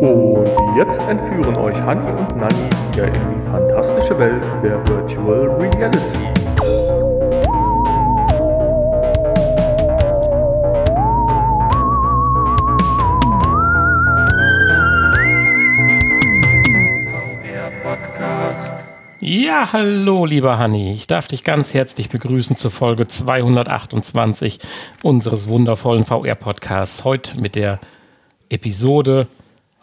Und jetzt entführen euch Hani und Nani wieder in die fantastische Welt der Virtual Reality. Ja, hallo, lieber Hanni. Ich darf dich ganz herzlich begrüßen zur Folge 228 unseres wundervollen VR-Podcasts. Heute mit der Episode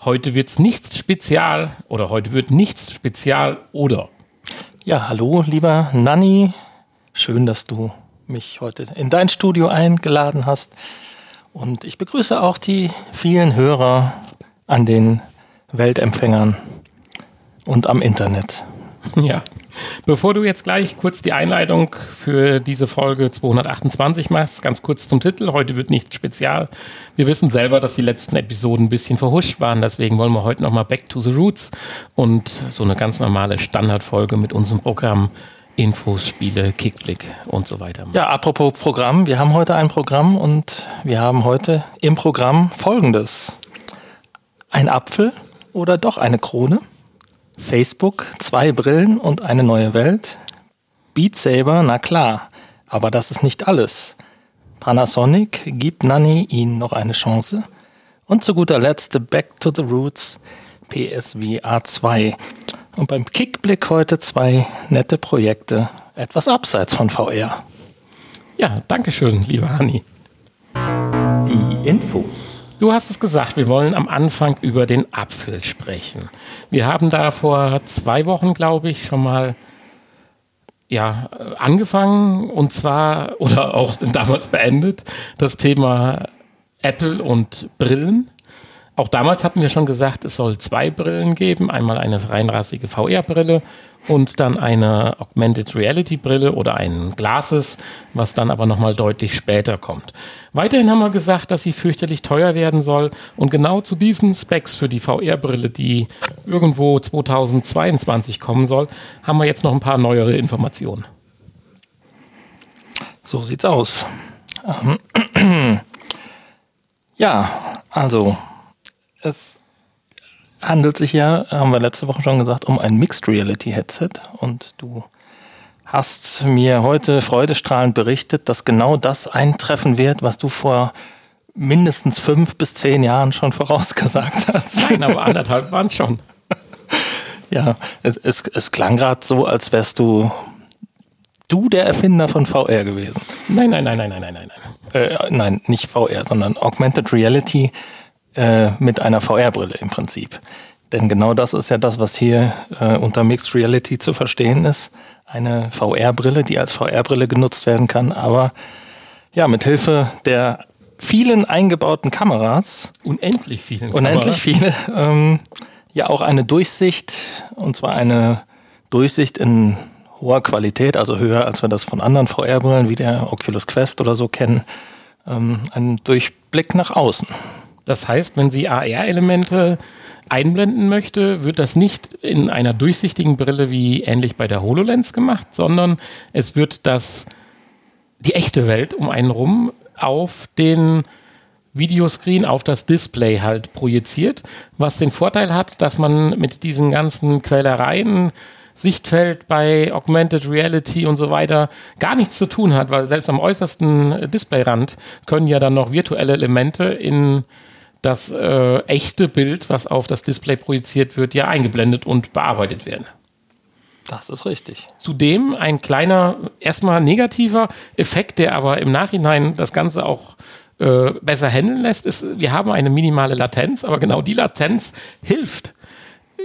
Heute wird's nichts spezial oder heute wird nichts spezial oder. Ja, hallo, lieber Nanni. Schön, dass du mich heute in dein Studio eingeladen hast. Und ich begrüße auch die vielen Hörer an den Weltempfängern und am Internet. Ja. Bevor du jetzt gleich kurz die Einleitung für diese Folge 228 machst, ganz kurz zum Titel. Heute wird nicht spezial. Wir wissen selber, dass die letzten Episoden ein bisschen verhuscht waren. Deswegen wollen wir heute nochmal Back to the Roots und so eine ganz normale Standardfolge mit unserem Programm Infos, Spiele, Kickblick und so weiter. Ja, apropos Programm. Wir haben heute ein Programm und wir haben heute im Programm Folgendes. Ein Apfel oder doch eine Krone? Facebook, zwei Brillen und eine neue Welt. Beat Saber, na klar, aber das ist nicht alles. Panasonic gibt Nanny ihnen noch eine Chance. Und zu guter Letzt Back to the Roots PSVR 2. Und beim Kickblick heute zwei nette Projekte, etwas abseits von VR. Ja, danke schön, lieber Hanni. Die Infos. Du hast es gesagt, wir wollen am Anfang über den Apfel sprechen. Wir haben da vor zwei Wochen, glaube ich, schon mal ja, angefangen und zwar, oder auch damals beendet, das Thema Apple und Brillen. Auch damals hatten wir schon gesagt, es soll zwei Brillen geben. Einmal eine reinrassige VR-Brille und dann eine Augmented Reality Brille oder ein Glasses, was dann aber nochmal deutlich später kommt. Weiterhin haben wir gesagt, dass sie fürchterlich teuer werden soll und genau zu diesen Specs für die VR-Brille, die irgendwo 2022 kommen soll, haben wir jetzt noch ein paar neuere Informationen. So sieht's aus. Ähm, ja, also es handelt sich ja, haben wir letzte Woche schon gesagt, um ein Mixed Reality Headset. Und du hast mir heute freudestrahlend berichtet, dass genau das eintreffen wird, was du vor mindestens fünf bis zehn Jahren schon vorausgesagt hast. Nein, aber anderthalb waren es schon. Ja, es, es, es klang gerade so, als wärst du du der Erfinder von VR gewesen. Nein, nein, nein, nein, nein, nein, nein. Äh, nein, nicht VR, sondern Augmented Reality äh, mit einer VR-Brille im Prinzip. Denn genau das ist ja das, was hier äh, unter Mixed Reality zu verstehen ist. Eine VR-Brille, die als VR-Brille genutzt werden kann, aber ja, mit Hilfe der vielen eingebauten Kameras. Unendlich vielen. Unendlich viele. Ähm, ja, auch eine Durchsicht, und zwar eine Durchsicht in hoher Qualität, also höher, als wir das von anderen VR-Brillen wie der Oculus Quest oder so kennen. Ähm, ein Durchblick nach außen. Das heißt, wenn sie AR-Elemente einblenden möchte, wird das nicht in einer durchsichtigen Brille wie ähnlich bei der HoloLens gemacht, sondern es wird das, die echte Welt um einen rum auf den Videoscreen, auf das Display halt projiziert, was den Vorteil hat, dass man mit diesen ganzen Quälereien, Sichtfeld bei Augmented Reality und so weiter gar nichts zu tun hat, weil selbst am äußersten Displayrand können ja dann noch virtuelle Elemente in das äh, echte Bild, was auf das Display projiziert wird, ja eingeblendet und bearbeitet werden. Das ist richtig. Zudem ein kleiner, erstmal negativer Effekt, der aber im Nachhinein das Ganze auch äh, besser handeln lässt, ist, wir haben eine minimale Latenz, aber genau die Latenz hilft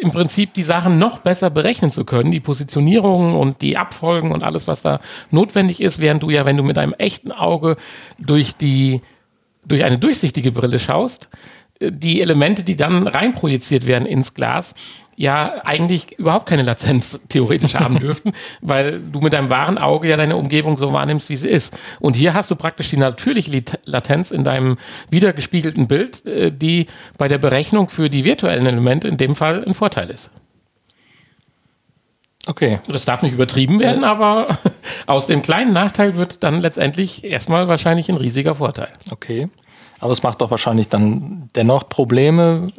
im Prinzip die Sachen noch besser berechnen zu können, die Positionierungen und die Abfolgen und alles, was da notwendig ist, während du ja, wenn du mit einem echten Auge durch die durch eine durchsichtige Brille schaust, die Elemente, die dann reinprojiziert werden ins Glas, ja eigentlich überhaupt keine Latenz theoretisch haben dürften, weil du mit deinem wahren Auge ja deine Umgebung so wahrnimmst, wie sie ist. Und hier hast du praktisch die natürliche Latenz in deinem wiedergespiegelten Bild, äh, die bei der Berechnung für die virtuellen Elemente in dem Fall ein Vorteil ist. Okay. Das darf nicht übertrieben werden, aber aus dem kleinen Nachteil wird dann letztendlich erstmal wahrscheinlich ein riesiger Vorteil. Okay. Aber es macht doch wahrscheinlich dann dennoch Probleme,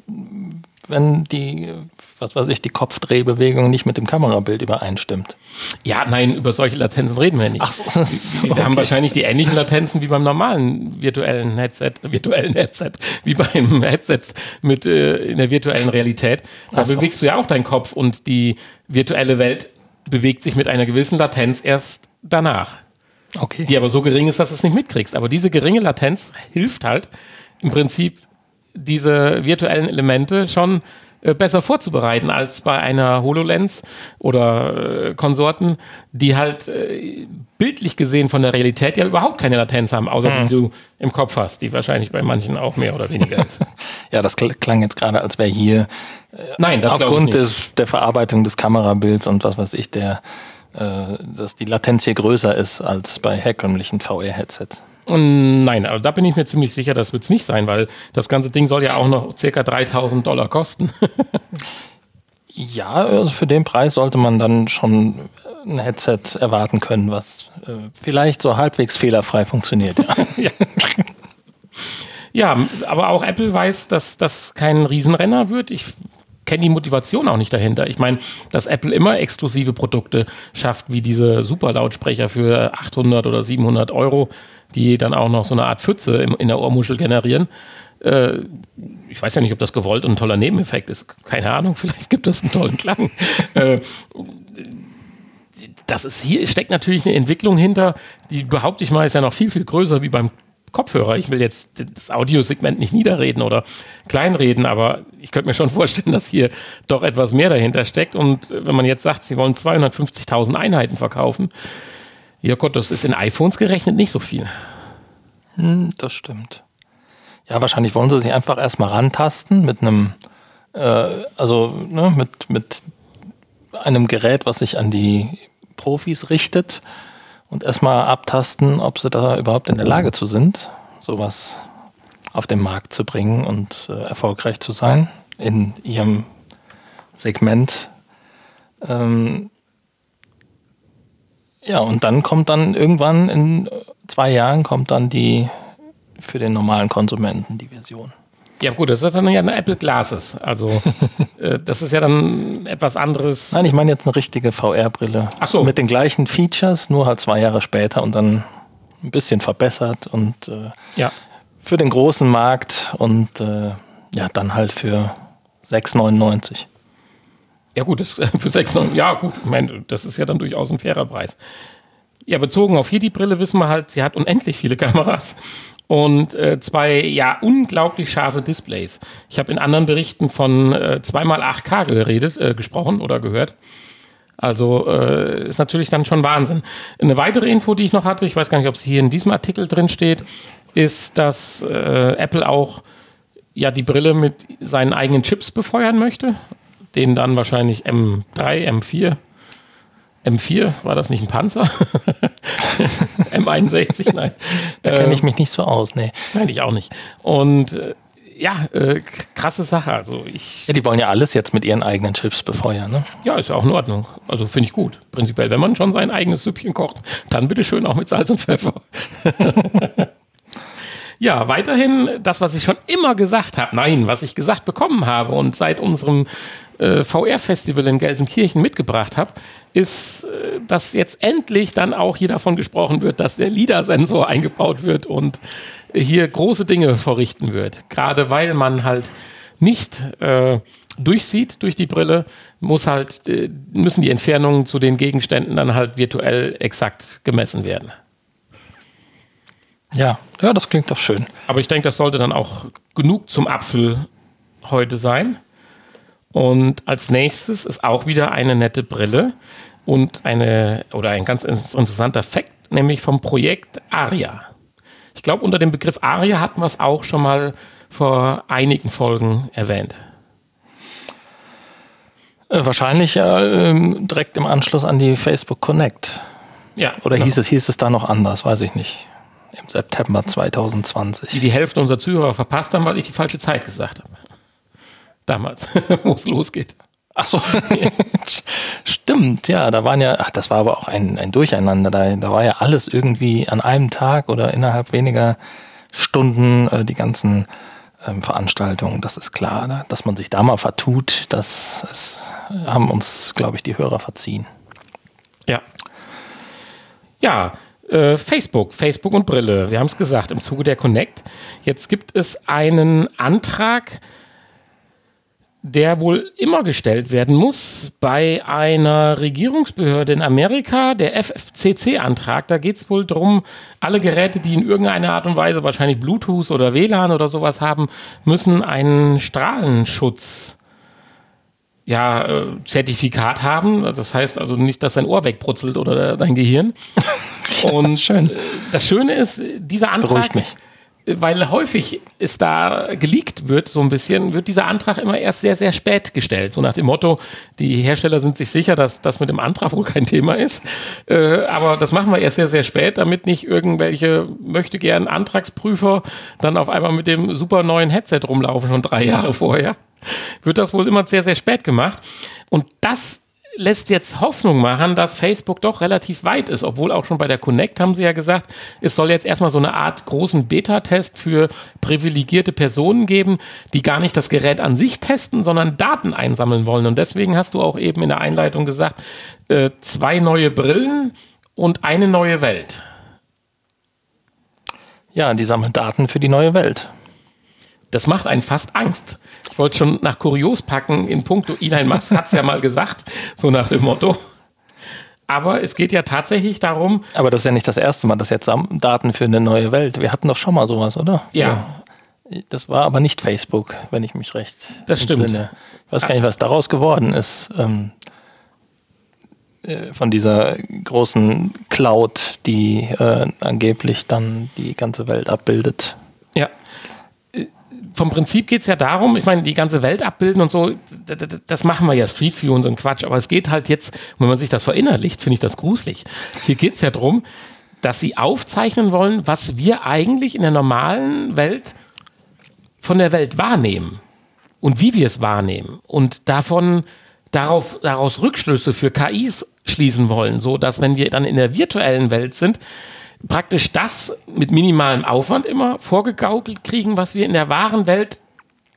wenn die, was weiß ich, die Kopfdrehbewegung nicht mit dem Kamerabild übereinstimmt. Ja, nein, über solche Latenzen reden wir nicht. Ach so, so, wir haben okay. wahrscheinlich die ähnlichen Latenzen wie beim normalen virtuellen Headset, virtuellen Headset, wie beim Headset mit äh, in der virtuellen Realität. Da so. bewegst du ja auch deinen Kopf und die virtuelle Welt bewegt sich mit einer gewissen Latenz erst danach, Okay. die aber so gering ist, dass du es nicht mitkriegst. Aber diese geringe Latenz hilft halt im Prinzip diese virtuellen Elemente schon äh, besser vorzubereiten als bei einer HoloLens oder äh, Konsorten, die halt äh, bildlich gesehen von der Realität ja überhaupt keine Latenz haben, außer die du im Kopf hast, die wahrscheinlich bei manchen auch mehr oder weniger ist. Ja, das kl- klang jetzt gerade, als wäre hier Nein, das aufgrund des, der Verarbeitung des Kamerabilds und was weiß ich, der, äh, dass die Latenz hier größer ist als bei herkömmlichen VR-Headsets. Nein, also da bin ich mir ziemlich sicher, das wird es nicht sein, weil das ganze Ding soll ja auch noch circa 3000 Dollar kosten. Ja, also für den Preis sollte man dann schon ein Headset erwarten können, was äh, vielleicht so halbwegs fehlerfrei funktioniert. Ja. Ja, aber auch Apple weiß, dass das kein Riesenrenner wird. Ich kenne die Motivation auch nicht dahinter. Ich meine, dass Apple immer exklusive Produkte schafft, wie diese Superlautsprecher für 800 oder 700 Euro, die dann auch noch so eine Art Pfütze in der Ohrmuschel generieren. Äh, ich weiß ja nicht, ob das gewollt und ein toller Nebeneffekt ist. Keine Ahnung, vielleicht gibt das einen tollen Klang. äh, das ist hier steckt natürlich eine Entwicklung hinter, die behaupte ich mal, ist ja noch viel, viel größer wie beim Kopfhörer. Ich will jetzt das Audiosegment nicht niederreden oder kleinreden, aber ich könnte mir schon vorstellen, dass hier doch etwas mehr dahinter steckt. Und wenn man jetzt sagt, sie wollen 250.000 Einheiten verkaufen, ja Gott, das ist in iPhones gerechnet nicht so viel. Das stimmt. Ja, wahrscheinlich wollen sie sich einfach erstmal rantasten mit einem, äh, also ne, mit, mit einem Gerät, was sich an die Profis richtet und erstmal abtasten, ob sie da überhaupt in der Lage zu sind, sowas auf den Markt zu bringen und äh, erfolgreich zu sein in ihrem Segment. Ähm, ja, und dann kommt dann irgendwann in zwei Jahren kommt dann die für den normalen Konsumenten die Version. Ja gut, das ist dann ja eine Apple Glasses. Also äh, das ist ja dann etwas anderes. Nein, ich meine jetzt eine richtige VR-Brille. Ach so. Mit den gleichen Features, nur halt zwei Jahre später und dann ein bisschen verbessert und äh, Ja. für den großen Markt und äh, ja, dann halt für 6,99. Ja gut, das, für 600, ja gut, ich meine, das ist ja dann durchaus ein fairer Preis. Ja, bezogen auf hier die Brille wissen wir halt, sie hat unendlich viele Kameras und äh, zwei, ja, unglaublich scharfe Displays. Ich habe in anderen Berichten von äh, 2x8K geredet, äh, gesprochen oder gehört. Also äh, ist natürlich dann schon Wahnsinn. Eine weitere Info, die ich noch hatte, ich weiß gar nicht, ob es hier in diesem Artikel drin steht, ist, dass äh, Apple auch ja die Brille mit seinen eigenen Chips befeuern möchte. Den dann wahrscheinlich M3, M4. M4, war das nicht ein Panzer? M61, nein. Da kenne ich mich nicht so aus, nee. Nein, ich auch nicht. Und äh, ja, äh, krasse Sache. Also ich, Ja, die wollen ja alles jetzt mit ihren eigenen Chips befeuern, ne? ja, ist ja auch in Ordnung. Also finde ich gut. Prinzipiell, wenn man schon sein eigenes Süppchen kocht, dann bitte schön auch mit Salz und Pfeffer. Ja, weiterhin das, was ich schon immer gesagt habe, nein, was ich gesagt bekommen habe und seit unserem äh, VR-Festival in Gelsenkirchen mitgebracht habe, ist, äh, dass jetzt endlich dann auch hier davon gesprochen wird, dass der LIDAR-Sensor eingebaut wird und hier große Dinge verrichten wird. Gerade weil man halt nicht äh, durchsieht durch die Brille, muss halt, äh, müssen die Entfernungen zu den Gegenständen dann halt virtuell exakt gemessen werden. Ja, ja, das klingt doch schön. Aber ich denke, das sollte dann auch genug zum Apfel heute sein. Und als nächstes ist auch wieder eine nette Brille und eine oder ein ganz interessanter Fakt, nämlich vom Projekt Aria. Ich glaube, unter dem Begriff Aria hatten wir es auch schon mal vor einigen Folgen erwähnt. Äh, wahrscheinlich ja, ähm, direkt im Anschluss an die Facebook Connect. Ja, Oder genau. hieß, es, hieß es da noch anders, weiß ich nicht. Im September die 2020. die Hälfte unserer Zuhörer verpasst haben, weil ich die falsche Zeit gesagt habe. Damals, wo es losgeht. Ach so, stimmt, ja, da waren ja, ach, das war aber auch ein, ein Durcheinander, da, da war ja alles irgendwie an einem Tag oder innerhalb weniger Stunden äh, die ganzen ähm, Veranstaltungen, das ist klar. Ne? Dass man sich da mal vertut, das ist, haben uns, glaube ich, die Hörer verziehen. Ja. Ja, äh, Facebook, Facebook und Brille. Wir haben es gesagt, im Zuge der Connect. Jetzt gibt es einen Antrag, der wohl immer gestellt werden muss bei einer Regierungsbehörde in Amerika, der FFCC-Antrag. Da geht es wohl darum, alle Geräte, die in irgendeiner Art und Weise wahrscheinlich Bluetooth oder WLAN oder sowas haben, müssen einen Strahlenschutz ja, äh, Zertifikat haben. Das heißt also nicht, dass dein Ohr wegbrutzelt oder dein Gehirn. Und schön. Äh, das Schöne ist, dieser das Antrag, mich. Weil häufig es da geleakt wird, so ein bisschen, wird dieser Antrag immer erst sehr, sehr spät gestellt. So nach dem Motto, die Hersteller sind sich sicher, dass das mit dem Antrag wohl kein Thema ist. Äh, aber das machen wir erst sehr, sehr spät, damit nicht irgendwelche möchte gern Antragsprüfer dann auf einmal mit dem super neuen Headset rumlaufen, schon drei Jahre vorher wird das wohl immer sehr, sehr spät gemacht. Und das lässt jetzt Hoffnung machen, dass Facebook doch relativ weit ist, obwohl auch schon bei der Connect haben sie ja gesagt, es soll jetzt erstmal so eine Art großen Beta-Test für privilegierte Personen geben, die gar nicht das Gerät an sich testen, sondern Daten einsammeln wollen. Und deswegen hast du auch eben in der Einleitung gesagt, äh, zwei neue Brillen und eine neue Welt. Ja, die sammeln Daten für die neue Welt. Das macht einen fast Angst. Ich wollte schon nach Kurios packen in puncto Elon Musk hat es ja mal gesagt, so nach dem Motto. Aber es geht ja tatsächlich darum. Aber das ist ja nicht das erste Mal, dass jetzt Daten für eine neue Welt. Wir hatten doch schon mal sowas, oder? Ja. Das war aber nicht Facebook, wenn ich mich recht das stimmt. entsinne. Ich weiß gar nicht, was daraus geworden ist. Ähm, äh, von dieser großen Cloud, die äh, angeblich dann die ganze Welt abbildet. Ja, vom Prinzip geht es ja darum, ich meine, die ganze Welt abbilden und so, das, machen wir ja Street View und so ein Quatsch, aber es geht halt jetzt, wenn man sich das verinnerlicht, finde ich das gruselig. Hier geht es ja darum, dass sie aufzeichnen wollen, was wir eigentlich in der normalen Welt von der Welt wahrnehmen und wie wir es wahrnehmen und davon darauf, daraus Rückschlüsse für KIs schließen wollen, so dass wenn wir dann in der virtuellen Welt sind, praktisch das mit minimalem Aufwand immer vorgegaukelt kriegen, was wir in der wahren Welt,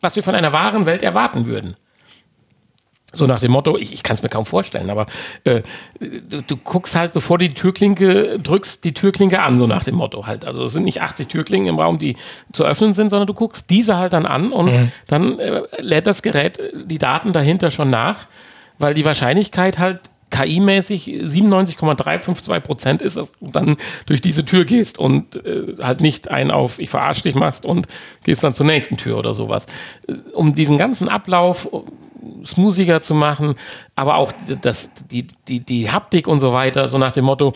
was wir von einer wahren Welt erwarten würden. So nach dem Motto, ich, ich kann es mir kaum vorstellen, aber äh, du, du, guckst halt, bevor du die Türklinke drückst, die Türklinke an, so nach dem Motto halt. Also es sind nicht 80 Türklingen im Raum, die zu öffnen sind, sondern du guckst diese halt dann an und mhm. dann äh, lädt das Gerät die Daten dahinter schon nach, weil die Wahrscheinlichkeit halt KI-mäßig 97,352 Prozent ist, dass du dann durch diese Tür gehst und äh, halt nicht ein auf ich verarsche dich machst und gehst dann zur nächsten Tür oder sowas. Äh, um diesen ganzen Ablauf smoothiger zu machen, aber auch das, die, die, die Haptik und so weiter, so nach dem Motto,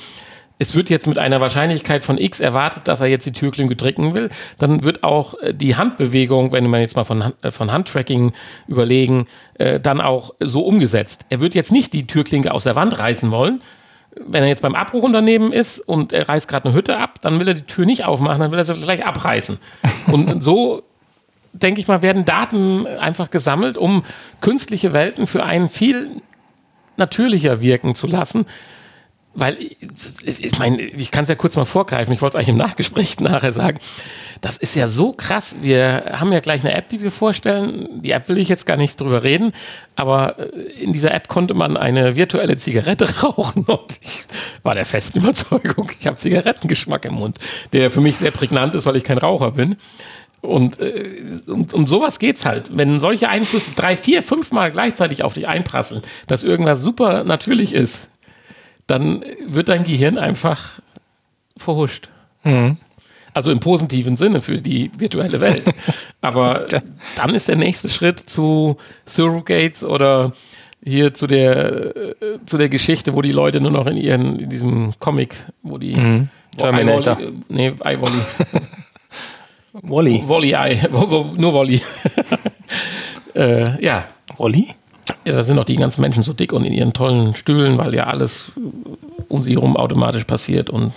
es wird jetzt mit einer Wahrscheinlichkeit von x erwartet, dass er jetzt die Türklinke drücken will, dann wird auch äh, die Handbewegung, wenn wir jetzt mal von, äh, von Handtracking überlegen, äh, dann auch so umgesetzt. Er wird jetzt nicht die Türklinke aus der Wand reißen wollen. Wenn er jetzt beim Abbruchunternehmen ist und er reißt gerade eine Hütte ab, dann will er die Tür nicht aufmachen, dann will er sie gleich abreißen. Und so denke ich mal, werden Daten einfach gesammelt, um künstliche Welten für einen viel natürlicher wirken zu lassen weil ich meine, ich kann es ja kurz mal vorgreifen, ich wollte es eigentlich im Nachgespräch nachher sagen. Das ist ja so krass. Wir haben ja gleich eine App, die wir vorstellen. Die App will ich jetzt gar nicht drüber reden, aber äh, in dieser App konnte man eine virtuelle Zigarette rauchen und ich war der festen Überzeugung, ich habe Zigarettengeschmack im Mund, der für mich sehr prägnant ist, weil ich kein Raucher bin. Und äh, um, um sowas geht's halt. Wenn solche Einflüsse drei, vier, fünf Mal gleichzeitig auf dich einprasseln, dass irgendwas super natürlich ist, dann wird dein Gehirn einfach verhuscht. Mhm. Also im positiven Sinne für die virtuelle Welt. Aber dann ist der nächste Schritt zu Surrogates oder hier zu der, äh, zu der Geschichte, wo die Leute nur noch in ihren, in diesem Comic, wo die mhm. Terminator. Wo nee, iWolly. Wally. Wally, I, wo, wo, nur Wally. äh, ja. Wally? Ja, da sind auch die ganzen Menschen so dick und in ihren tollen Stühlen, weil ja alles um sie herum automatisch passiert und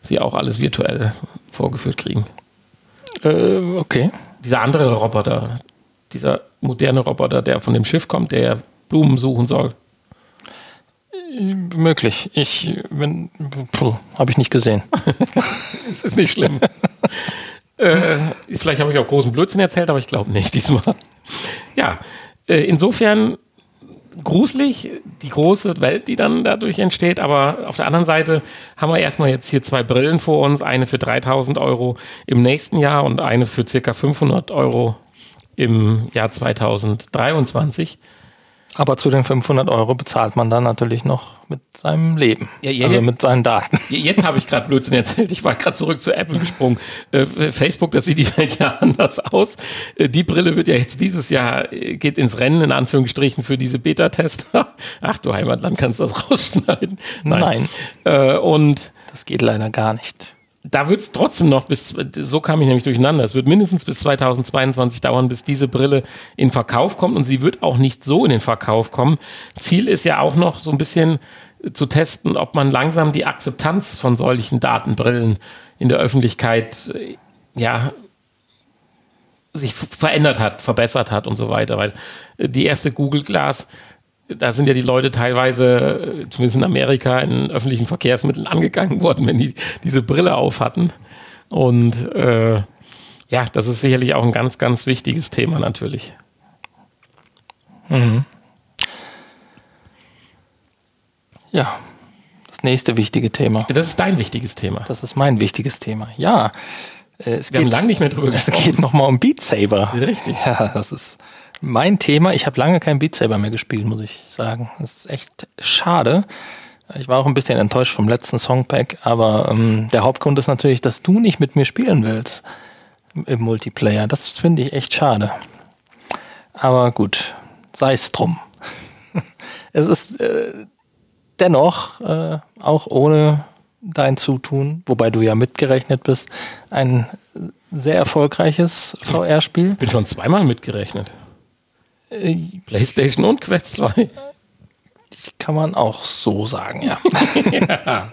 sie auch alles virtuell vorgeführt kriegen. Äh, okay. Dieser andere Roboter, dieser moderne Roboter, der von dem Schiff kommt, der Blumen suchen soll. Äh, möglich. Ich habe ich nicht gesehen. es ist nicht schlimm. Äh, vielleicht habe ich auch großen Blödsinn erzählt, aber ich glaube nicht diesmal. Ja, äh, insofern gruselig, die große Welt, die dann dadurch entsteht. Aber auf der anderen Seite haben wir erstmal jetzt hier zwei Brillen vor uns. Eine für 3000 Euro im nächsten Jahr und eine für circa 500 Euro im Jahr 2023. Aber zu den 500 Euro bezahlt man dann natürlich noch mit seinem Leben. Ja, ja, also mit seinen Daten. Jetzt habe ich gerade Blödsinn erzählt. Ich war gerade zurück zu Apple gesprungen. Äh, Facebook, das sieht die Welt ja anders aus. Äh, die Brille wird ja jetzt dieses Jahr, äh, geht ins Rennen, in Anführungsstrichen, für diese Beta-Tester. Ach du Heimatland, kannst das rausschneiden? Nein. Äh, und Das geht leider gar nicht. Da wird es trotzdem noch bis, so kam ich nämlich durcheinander, es wird mindestens bis 2022 dauern, bis diese Brille in Verkauf kommt. Und sie wird auch nicht so in den Verkauf kommen. Ziel ist ja auch noch so ein bisschen zu testen, ob man langsam die Akzeptanz von solchen Datenbrillen in der Öffentlichkeit, äh, ja, sich verändert hat, verbessert hat und so weiter, weil äh, die erste Google Glass da sind ja die Leute teilweise, äh, zumindest in Amerika, in öffentlichen Verkehrsmitteln angegangen worden, wenn die diese Brille auf hatten. Und äh, ja, das ist sicherlich auch ein ganz, ganz wichtiges Thema natürlich. Ja, das nächste wichtige Thema. Das ist dein wichtiges Thema. Das ist mein wichtiges Thema. Ja, es Wir haben lange nicht mehr drüber Es gesprochen. geht nochmal um Beat Saber. Richtig. Ja, das ist mein Thema. Ich habe lange kein Beat Saber mehr gespielt, muss ich sagen. Das ist echt schade. Ich war auch ein bisschen enttäuscht vom letzten Songpack, aber ähm, der Hauptgrund ist natürlich, dass du nicht mit mir spielen willst im Multiplayer. Das finde ich echt schade. Aber gut, sei es drum. es ist äh, dennoch, äh, auch ohne dein Zutun, wobei du ja mitgerechnet bist, ein sehr erfolgreiches VR-Spiel. Bin schon zweimal mitgerechnet. Äh, PlayStation und Quest 2. Kann man auch so sagen, ja.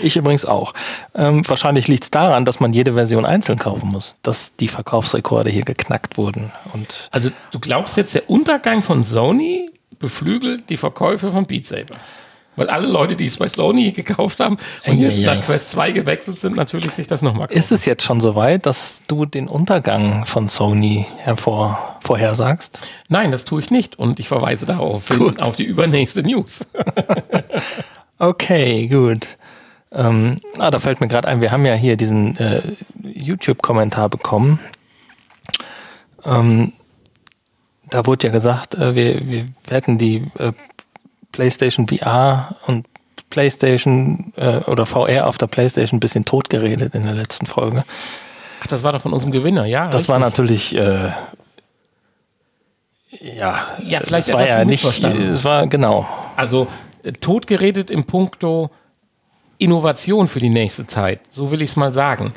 Ich übrigens auch. Ähm, wahrscheinlich liegt es daran, dass man jede Version einzeln kaufen muss, dass die Verkaufsrekorde hier geknackt wurden. Und Also du glaubst jetzt, der Untergang von Sony beflügelt die Verkäufe von Beat Saber? Weil alle Leute, die es bei Sony gekauft haben und jetzt Eieiei. nach Quest 2 gewechselt sind, natürlich sich das nochmal ist es jetzt schon so weit, dass du den Untergang von Sony hervor, vorhersagst? Nein, das tue ich nicht. Und ich verweise darauf Gut. auf die übernächste News. Okay, gut. Ähm, ah, da fällt mir gerade ein, wir haben ja hier diesen äh, YouTube-Kommentar bekommen. Ähm, da wurde ja gesagt, äh, wir, wir hätten die äh, PlayStation VR und PlayStation äh, oder VR auf der PlayStation ein bisschen totgeredet in der letzten Folge. Ach, das war doch von unserem Gewinner, ja. Das war richtig. natürlich, äh, ja, Ja, vielleicht das war ja nicht, missverstanden. es war genau. Also äh, totgeredet im Punkto Innovation für die nächste Zeit. So will ich es mal sagen.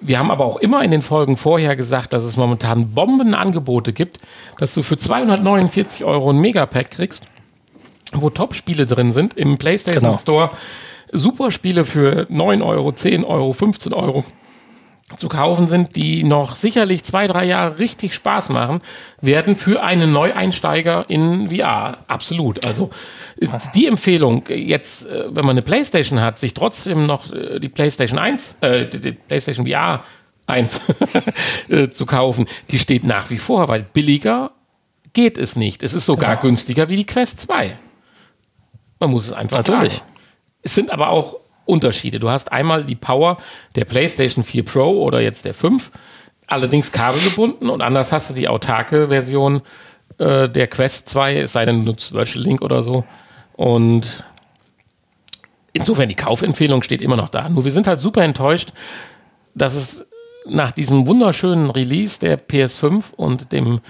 Wir haben aber auch immer in den Folgen vorher gesagt, dass es momentan Bombenangebote gibt, dass du für 249 Euro ein Megapack kriegst, wo Top-Spiele drin sind im PlayStation Genau. Store. Super Spiele für 9 Euro, 10 Euro, 15 Euro zu kaufen sind, die noch sicherlich zwei, drei Jahre richtig Spaß machen, werden für einen Neueinsteiger in VR. Absolut. Also äh, die Empfehlung, äh, jetzt, äh, wenn man eine Playstation hat, sich trotzdem noch die Playstation 1, äh, die, Playstation VR 1 äh, zu kaufen, die steht nach wie vor, weil billiger geht es nicht. Es ist sogar günstiger wie die Quest 2. Man muss es einfach Natürlich. sagen. Es sind aber auch Unterschiede. Du hast einmal die Power der PlayStation 4 Pro oder jetzt der 5, allerdings kabelgebunden und anders hast du die autarke Version äh, der Quest 2, es sei denn, du nutzt Virtual Link oder so. Und insofern die Kaufempfehlung steht immer noch da. Nur wir sind halt super enttäuscht, dass es nach diesem wunderschönen Release der PS5 und dem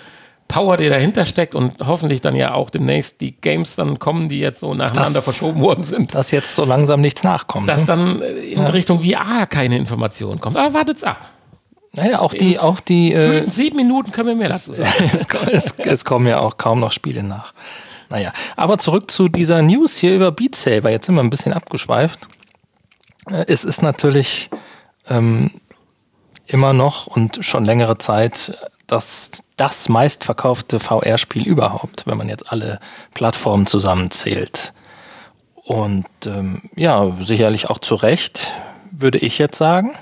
Power, der dahinter steckt und hoffentlich dann ja auch demnächst die Games dann kommen, die jetzt so nacheinander Das- verschoben worden sind, Dass jetzt so langsam nichts nachkommt. dass ne? dann äh, in Richtung VR keine Information kommt. Aber wartet's ab. naja, auch die, auch die, äh, sieben Minuten können wir mehr dazu sagen. es, es, es kommen ja auch kaum noch Spiele nach. Naja, aber zurück zu dieser News hier über Beat Saber. Jetzt sind wir ein bisschen abgeschweift. Äh, Es ist natürlich ähm, immer noch und schon längere Zeit das, das meistverkaufte VR-Spiel überhaupt, wenn man jetzt alle Plattformen zusammenzählt. Und ähm, ja, sicherlich auch zu Recht, würde ich jetzt sagen.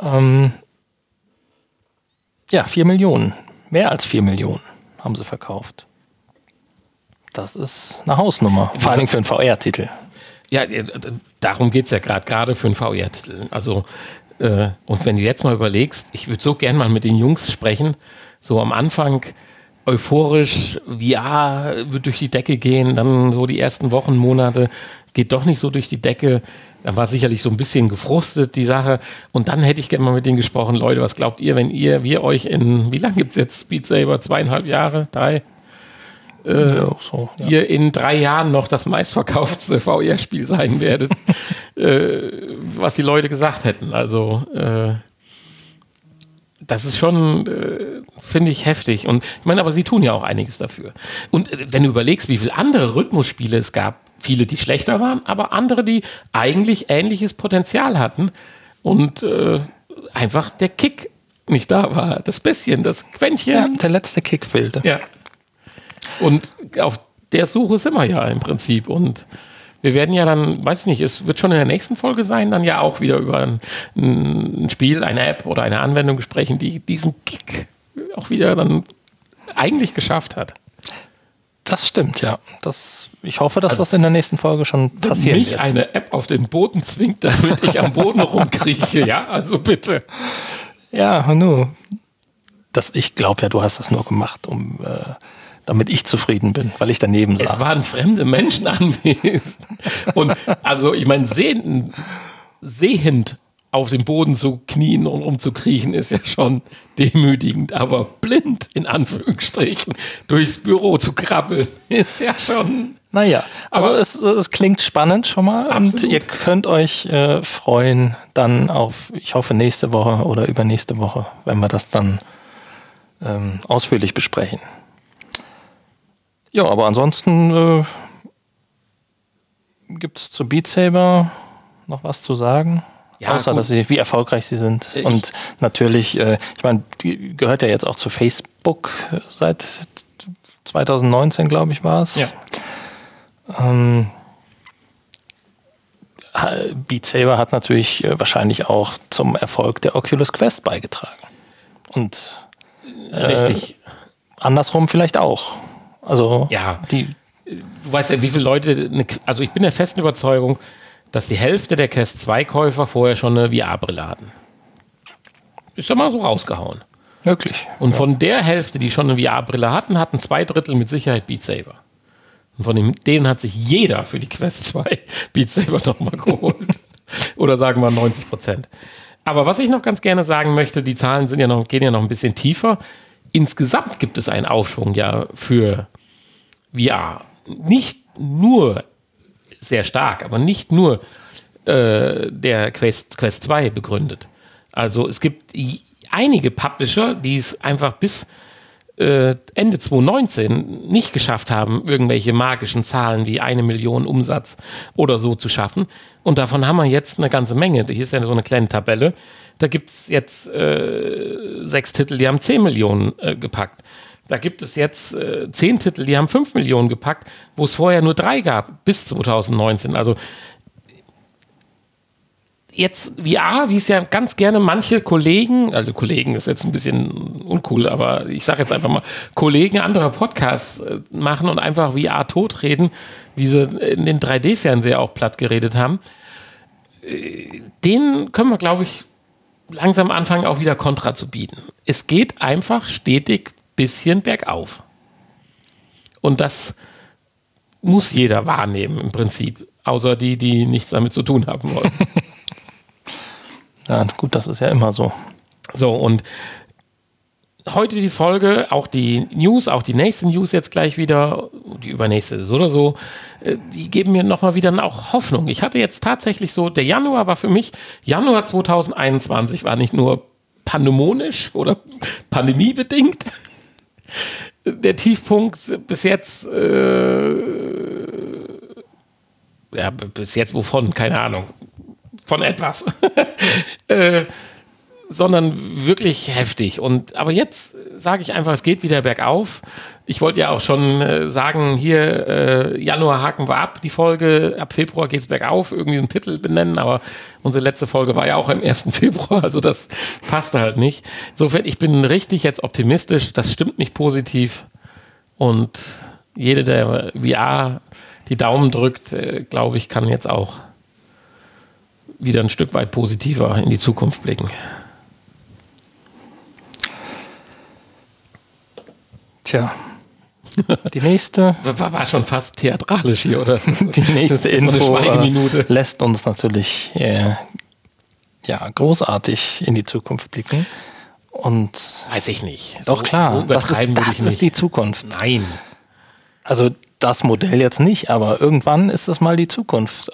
Ähm, ja, 4 Millionen. Mehr als 4 Millionen haben sie verkauft. Das ist eine Hausnummer. Vor allem für einen VR-Titel. Ja, äh, darum geht es ja gerade, gerade für einen VR-Titel. Also, äh, und wenn du jetzt mal überlegst, ich würde so gern mal mit den Jungs sprechen, so am Anfang euphorisch, VR wird durch die Decke gehen, dann so die ersten Wochen, Monate geht doch nicht so durch die Decke. Da war sicherlich so ein bisschen gefrustet, die Sache. Und dann hätte ich gerne mal mit denen gesprochen, Leute, was glaubt ihr, wenn ihr, wir euch in, wie lange gibt es jetzt Speed Saber? Zweieinhalb Jahre? Drei? Äh, ja, so, ja. ihr in drei Jahren noch das meistverkauftste VR-Spiel sein werdet, äh, was die Leute gesagt hätten. Also äh, das ist schon, äh, finde ich, heftig. Und ich meine, aber sie tun ja auch einiges dafür. Und äh, wenn du überlegst, wie viele andere Rhythmusspiele es gab, viele, die schlechter waren, aber andere, die eigentlich ähnliches Potenzial hatten und äh, einfach der Kick nicht da war. Das bisschen, das Quäntchen. Ja, der letzte Kick fehlte. Ja. Und auf der Suche sind wir ja im Prinzip. Und wir werden ja dann, weiß ich nicht, es wird schon in der nächsten Folge sein, dann ja auch wieder über ein, ein Spiel, eine App oder eine Anwendung sprechen, die diesen Kick auch wieder dann eigentlich geschafft hat. Das stimmt, ja. Das, ich hoffe, dass also, das in der nächsten Folge schon passiert mich wird. eine App auf den Boden zwingt, damit ich am Boden rumkrieche, ja, also bitte. Ja, nu. Das, ich glaube ja, du hast das nur gemacht, um äh, damit ich zufrieden bin, weil ich daneben saß. Es waren fremde Menschen anwesend. Und also, ich meine, sehend, sehend auf dem Boden zu knien und umzukriechen, ist ja schon demütigend, aber blind in Anführungsstrichen durchs Büro zu krabbeln, ist ja schon. Naja, also es, es klingt spannend schon mal absolut. und ihr könnt euch äh, freuen dann auf, ich hoffe, nächste Woche oder übernächste Woche, wenn wir das dann ähm, ausführlich besprechen. Ja, aber ansonsten äh, gibt es zu Beat Saber noch was zu sagen? Ja, Außer, gut. dass sie, wie erfolgreich sie sind. Ich und natürlich, äh, ich meine, die gehört ja jetzt auch zu Facebook seit 2019, glaube ich, war es. Ja. Ähm, Beat Saber hat natürlich äh, wahrscheinlich auch zum Erfolg der Oculus Quest beigetragen. Und äh, richtig. Andersrum vielleicht auch. Also ja, die, du weißt ja, wie viele Leute, eine, also ich bin der festen Überzeugung, dass die Hälfte der Quest 2 Käufer vorher schon eine VR-Brille hatten. Ist ja mal so rausgehauen. Möglich. Und ja. von der Hälfte, die schon eine VR-Brille hatten, hatten zwei Drittel mit Sicherheit Beat Saber. Und von dem, denen hat sich jeder für die Quest 2 Beat Saber nochmal geholt. Oder sagen wir 90 Prozent. Aber was ich noch ganz gerne sagen möchte, die Zahlen sind ja noch, gehen ja noch ein bisschen tiefer. Insgesamt gibt es einen Aufschwung ja für VR. Nicht nur sehr stark, aber nicht nur äh, der Quest, Quest 2 begründet. Also es gibt einige Publisher, die es einfach bis äh, Ende 2019 nicht geschafft haben, irgendwelche magischen Zahlen wie eine Million Umsatz oder so zu schaffen. Und davon haben wir jetzt eine ganze Menge. Hier ist ja so eine kleine Tabelle. Da gibt es jetzt äh, sechs Titel, die haben 10 Millionen äh, gepackt. Da gibt es jetzt äh, zehn Titel, die haben 5 Millionen gepackt, wo es vorher nur drei gab, bis 2019. Also jetzt VR, wie es ja ganz gerne manche Kollegen, also Kollegen ist jetzt ein bisschen uncool, aber ich sage jetzt einfach mal, Kollegen anderer Podcasts äh, machen und einfach VR totreden, wie sie in den 3D-Fernseher auch platt geredet haben. Äh, den können wir, glaube ich, langsam anfangen, auch wieder Kontra zu bieten. Es geht einfach stetig bisschen bergauf. Und das muss jeder wahrnehmen im Prinzip, außer die, die nichts damit zu tun haben wollen. ja, gut, das ist ja immer so. So, und heute die Folge, auch die News, auch die nächsten News jetzt gleich wieder, die übernächste ist oder so, äh, die geben mir nochmal wieder auch Hoffnung. Ich hatte jetzt tatsächlich so, der Januar war für mich, Januar 2021 war nicht nur pandemonisch oder pandemiebedingt, der Tiefpunkt bis jetzt, äh, ja, bis jetzt wovon? Keine Ahnung. Von etwas. äh, sondern wirklich heftig. Und aber jetzt sage ich einfach, es geht wieder bergauf. Ich wollte ja auch schon äh, sagen, hier äh, Januar haken wir ab die Folge, ab Februar geht es bergauf, irgendwie einen Titel benennen, aber unsere letzte Folge war ja auch am 1. Februar, also das passte halt nicht. Insofern, ich bin richtig jetzt optimistisch, das stimmt mich positiv und jede, der VR die Daumen drückt, äh, glaube ich, kann jetzt auch wieder ein Stück weit positiver in die Zukunft blicken. Tja. Die nächste. War, war schon fast theatralisch hier, oder? Die nächste Info äh, lässt uns natürlich äh, ja, großartig in die Zukunft blicken. Und weiß ich nicht. Doch so, klar, so das ist, das ist die Zukunft. Nein. Also das Modell jetzt nicht, aber irgendwann ist das mal die Zukunft.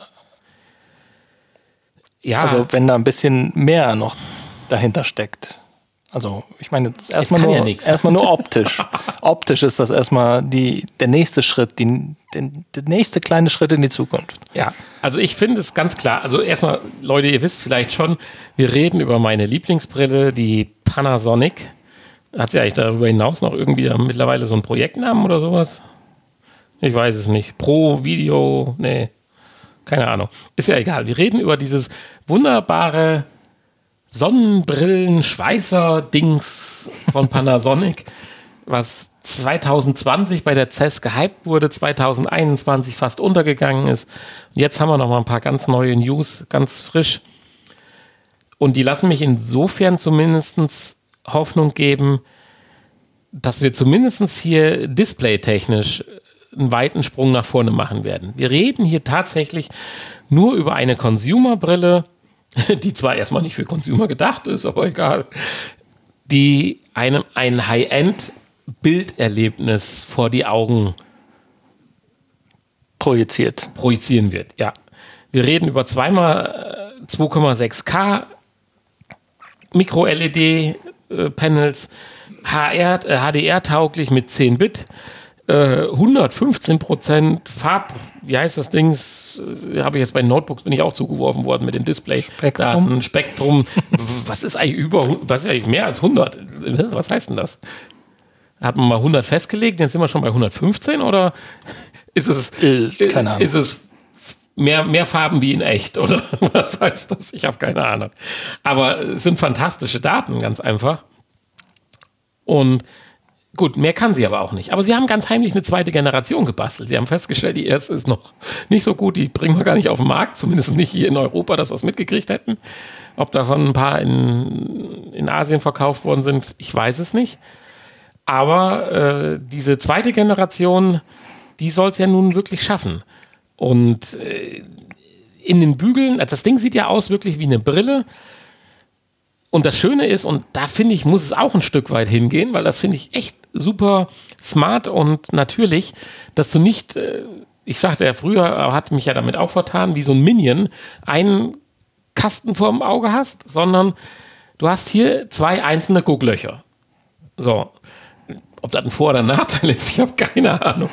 Ja. Also wenn da ein bisschen mehr noch dahinter steckt. Also ich meine erstmal nur, ja erstmal nur optisch. optisch ist das erstmal die, der nächste Schritt, die, den, der nächste kleine Schritt in die Zukunft. Ja, also ich finde es ganz klar. Also erstmal, Leute, ihr wisst vielleicht schon, wir reden über meine Lieblingsbrille, die Panasonic. Hat sie eigentlich darüber hinaus noch irgendwie mittlerweile so einen Projektnamen oder sowas? Ich weiß es nicht. Pro Video, nee, keine Ahnung. Ist ja egal. Wir reden über dieses wunderbare Sonnenbrillen-Schweißer-Dings von Panasonic, was 2020 bei der CES gehypt wurde, 2021 fast untergegangen ist. Und jetzt haben wir noch mal ein paar ganz neue News, ganz frisch. Und die lassen mich insofern zumindest Hoffnung geben, dass wir zumindest hier displaytechnisch einen weiten Sprung nach vorne machen werden. Wir reden hier tatsächlich nur über eine Consumer-Brille, die zwar erstmal nicht für Consumer gedacht ist, aber egal, die einem ein High-End-Bilderlebnis vor die Augen projiziert. Projizieren wird, ja. Wir reden über zweimal 2,6K Micro-LED-Panels, HR, äh, HDR-tauglich mit 10 Bit 115 äh, Prozent Farb, wie heißt das Ding? Äh, Habe ich jetzt bei Notebooks bin ich auch zugeworfen worden mit dem Display. Spektrum. Daten, Spektrum. was ist eigentlich über, was ist eigentlich mehr als 100? Was heißt denn das? Hat man mal 100 festgelegt, jetzt sind wir schon bei 115 oder ist es, äh, keine Ahnung. ist es mehr, mehr Farben wie in echt oder was heißt das? Ich habe keine Ahnung. Aber es sind fantastische Daten, ganz einfach. Und Gut, mehr kann sie aber auch nicht. Aber sie haben ganz heimlich eine zweite Generation gebastelt. Sie haben festgestellt, die erste ist noch nicht so gut, die bringen wir gar nicht auf den Markt, zumindest nicht hier in Europa, dass wir es mitgekriegt hätten. Ob davon ein paar in, in Asien verkauft worden sind, ich weiß es nicht. Aber äh, diese zweite Generation, die soll es ja nun wirklich schaffen. Und äh, in den Bügeln, also das Ding sieht ja aus wirklich wie eine Brille und das Schöne ist, und da finde ich, muss es auch ein Stück weit hingehen, weil das finde ich echt super smart und natürlich, dass du nicht, äh, ich sagte ja früher, hat mich ja damit auch vertan, wie so ein Minion, einen Kasten vorm Auge hast, sondern du hast hier zwei einzelne Gucklöcher. So. Ob das ein Vor- oder ein Nachteil ist, ich habe keine Ahnung.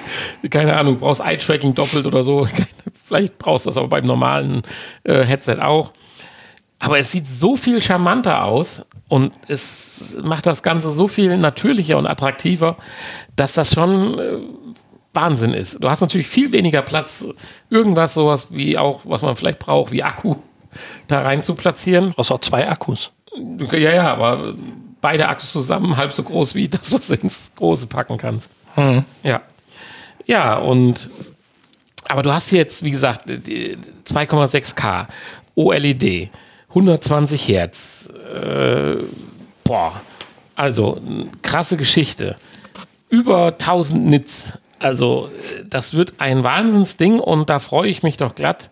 Keine Ahnung, du brauchst Eye-Tracking doppelt oder so. Vielleicht brauchst du das aber beim normalen äh, Headset auch. Aber es sieht so viel charmanter aus und es macht das Ganze so viel natürlicher und attraktiver, dass das schon äh, Wahnsinn ist. Du hast natürlich viel weniger Platz, irgendwas sowas wie auch, was man vielleicht braucht, wie Akku da rein zu platzieren. Du auch zwei Akkus. Ja, ja, aber beide Akkus zusammen halb so groß wie das, was du ins Große packen kannst. Hm. Ja. Ja, und aber du hast jetzt, wie gesagt, 2,6K OLED. 120 Hertz. Äh, boah, also krasse Geschichte. Über 1000 Nits. Also das wird ein Wahnsinnsding und da freue ich mich doch glatt,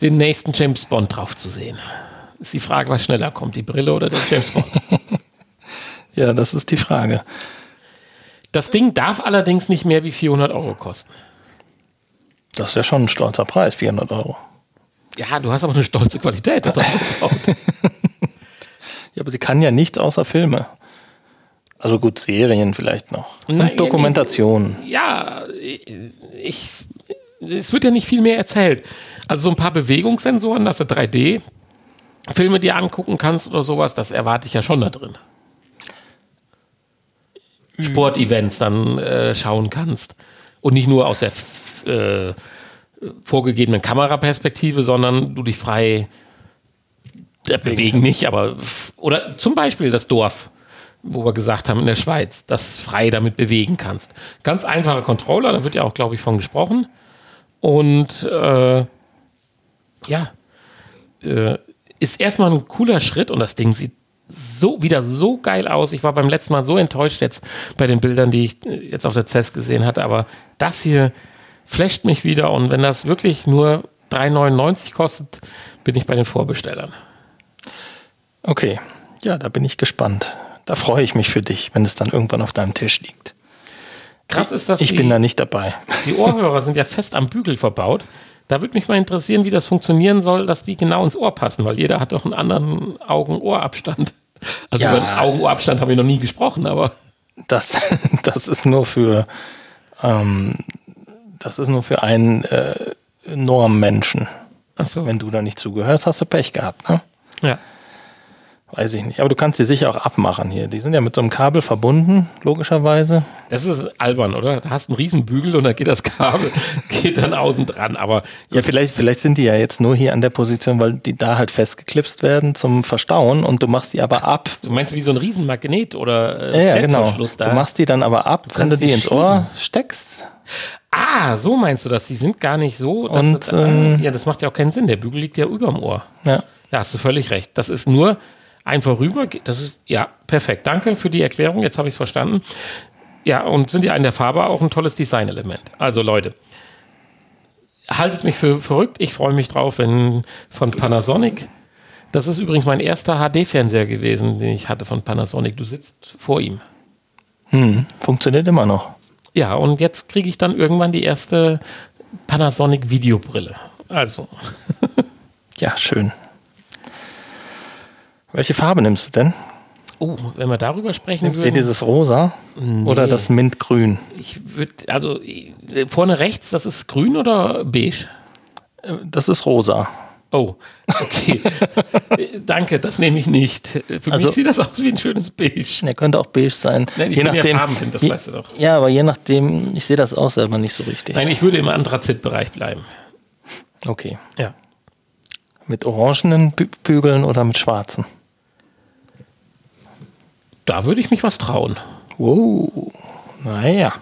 den nächsten James Bond drauf zu sehen. Ist die Frage, was schneller kommt, die Brille oder der James Bond? ja, das ist die Frage. Das Ding darf allerdings nicht mehr wie 400 Euro kosten. Das ist ja schon ein stolzer Preis, 400 Euro. Ja, du hast aber eine stolze Qualität. Das ja, aber sie kann ja nichts außer Filme. Also gut, Serien vielleicht noch. Und Nein, Dokumentationen. Ja, ich, es wird ja nicht viel mehr erzählt. Also so ein paar Bewegungssensoren, das ist 3D. Filme dir angucken kannst oder sowas, das erwarte ich ja schon da drin. Sportevents dann äh, schauen kannst. Und nicht nur aus der äh, vorgegebenen Kameraperspektive, sondern du dich frei äh, bewegen nicht, aber oder zum Beispiel das Dorf, wo wir gesagt haben in der Schweiz, das frei damit bewegen kannst. Ganz einfacher Controller, da wird ja auch, glaube ich, von gesprochen. Und äh, ja, äh, ist erstmal ein cooler Schritt und das Ding sieht so wieder so geil aus. Ich war beim letzten Mal so enttäuscht jetzt bei den Bildern, die ich äh, jetzt auf der CES gesehen hatte, aber das hier flasht mich wieder und wenn das wirklich nur 3,99 kostet, bin ich bei den Vorbestellern. Okay, ja, da bin ich gespannt. Da freue ich mich für dich, wenn es dann irgendwann auf deinem Tisch liegt. Krass ist das. Ich die, bin da nicht dabei. Die Ohrhörer sind ja fest am Bügel verbaut. Da würde mich mal interessieren, wie das funktionieren soll, dass die genau ins Ohr passen, weil jeder hat doch einen anderen Augen-Ohr-Abstand. Also Ja. über Augen-Ohr-Abstand haben wir noch nie gesprochen, aber Das, das ist nur für, ähm, das ist nur für einen äh, Normmenschen. ach so. Wenn du da nicht zugehörst, hast du Pech gehabt, ne? Ja. Weiß ich nicht. Aber du kannst die sicher auch abmachen hier. Die sind ja mit so einem Kabel verbunden, logischerweise. Das ist albern, oder? Da hast du einen riesen Bügel und da geht das Kabel, geht dann außen dran. Aber Ja, vielleicht, vielleicht sind die ja jetzt nur hier an der Position, weil die da halt festgeklipst werden zum Verstauen und du machst die aber ab. du meinst wie so ein Riesenmagnet oder Ja, äh, ja genau. Klettverschluss Du da? machst die dann aber ab, wenn du die die ins Ohr steckst. Ah, so meinst du das? Die sind gar nicht so. Und, das, äh, ähm, ja, das macht ja auch keinen Sinn. Der Bügel liegt ja überm Ohr. Ja. Ja, hast du völlig recht. Das ist nur einfach rüber. Das ist, ja, perfekt. Danke für die Erklärung. Jetzt habe ich es verstanden. Ja, und sind ja in der Farbe auch ein tolles Designelement. Also Leute, haltet mich für verrückt. Ich freue mich drauf, wenn von Panasonic. Das ist übrigens mein erster HD-Fernseher gewesen, den ich hatte von Panasonic. Du sitzt vor ihm. Hm, funktioniert immer noch. Ja, und jetzt kriege ich dann irgendwann die erste Panasonic Videobrille. Also, Ja, schön. Welche Farbe nimmst du denn? oh, wenn wir darüber sprechen Nimmst du würden. dieses Rosa oder das Mintgrün? Ich würde, also äh, vorne rechts, das ist grün oder beige? Das ist rosa. Oh, okay. Danke, das nehme ich nicht. Für Also- mich sieht das aus wie ein schönes Beige. Der könnte auch beige sein. Nein, ich bin ja farbenblind, das je- weißt du doch. Ja, aber je nachdem, ich sehe das auch selber nicht so richtig. Nein, ich würde im Anthrazit-Bereich bleiben. Okay. Ja. Mit orangenen Bü Bügeln oder mit schwarzen? Da würde ich mich was trauen. Wow. Naja.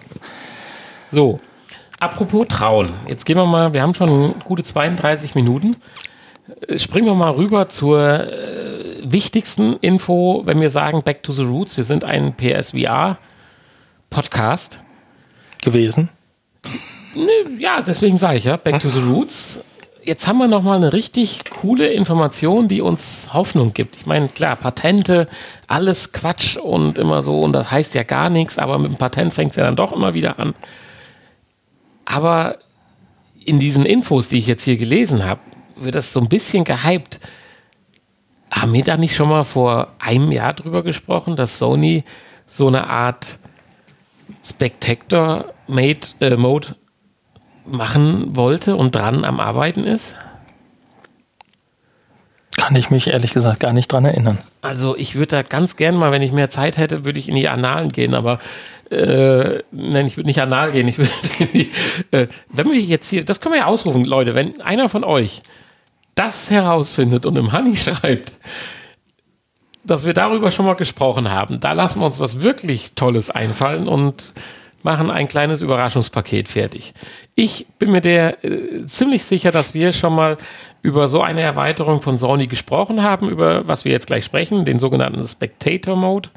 So, apropos trauen. Jetzt gehen wir mal, wir haben schon gute 32 Minuten. Springen wir mal rüber zur äh, wichtigsten Info, wenn wir sagen Back to the Roots. Wir sind ein PSVR-Podcast. Gewesen. Ja, deswegen sage ich ja, Back to the Roots. Jetzt haben wir noch mal eine richtig coole Information, die uns Hoffnung gibt. Ich meine, klar, Patente, alles Quatsch und immer so, und das heißt ja gar nichts, aber mit dem Patent fängt es ja dann doch immer wieder an. Aber in diesen Infos, die ich jetzt hier gelesen habe, wird das so ein bisschen gehypt. Haben wir da nicht schon mal vor einem Jahr drüber gesprochen, dass Sony so eine Art Spectator-Mode äh, Mode machen wollte und dran am Arbeiten ist? Kann ich mich ehrlich gesagt gar nicht dran erinnern. Also ich würde da ganz gern mal, wenn ich mehr Zeit hätte, würde ich in die Annalen gehen, aber äh, nein, ich würde nicht anal gehen, ich würde äh, wenn wir jetzt hier, das können wir ja ausrufen, Leute, wenn einer von euch das herausfindet und im Honey schreibt, dass wir darüber schon mal gesprochen haben, da lassen wir uns was wirklich Tolles einfallen und machen ein kleines Überraschungspaket fertig. Ich bin mir der äh, ziemlich sicher, dass wir schon mal über so eine Erweiterung von Sony gesprochen haben, über was wir jetzt gleich sprechen, den sogenannten Spectator Mode.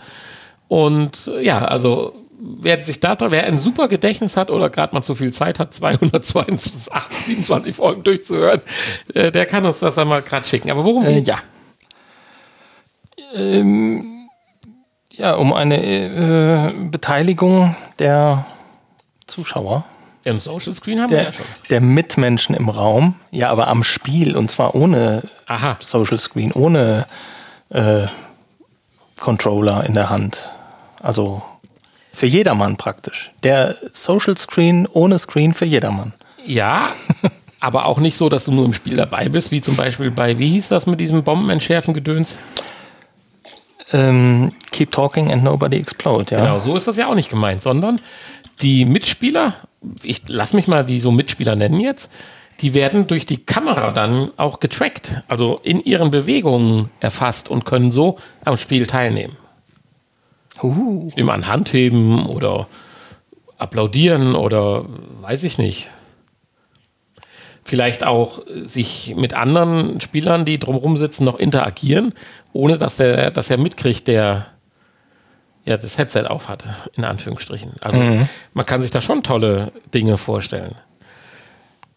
Und äh, ja, also wer sich da, wer ein super Gedächtnis hat oder gerade mal zu viel Zeit hat, 222, 27 Folgen durchzuhören, äh, der kann uns das einmal gerade schicken. Aber worum Äh, geht's? ja. Ähm, ja, um eine äh, Beteiligung der Zuschauer, Im Social Screen haben wir der, ja schon. der Mitmenschen im Raum, ja, aber am Spiel und zwar ohne Aha. Social Screen, ohne äh, Controller in der Hand. Also für jedermann praktisch. Der Social Screen ohne Screen für jedermann. Ja, Aber auch nicht so, dass du nur im Spiel dabei bist, wie zum Beispiel bei, wie hieß das mit diesem Bombenentschärfen-Gedöns? Ähm, keep talking and nobody explode, ja. Genau, so ist das ja auch nicht gemeint, sondern die Mitspieler, ich lass mich mal die so Mitspieler nennen jetzt, die werden durch die Kamera dann auch getrackt, also in ihren Bewegungen erfasst und können so am Spiel teilnehmen. Uh, Ich nehme an, Handheben oder applaudieren oder weiß ich nicht. Vielleicht auch sich mit anderen Spielern, die drumherum sitzen, noch interagieren, ohne dass der, dass er mitkriegt, der ja das Headset auf hat, in Anführungsstrichen. Also man kann sich da schon tolle Dinge vorstellen.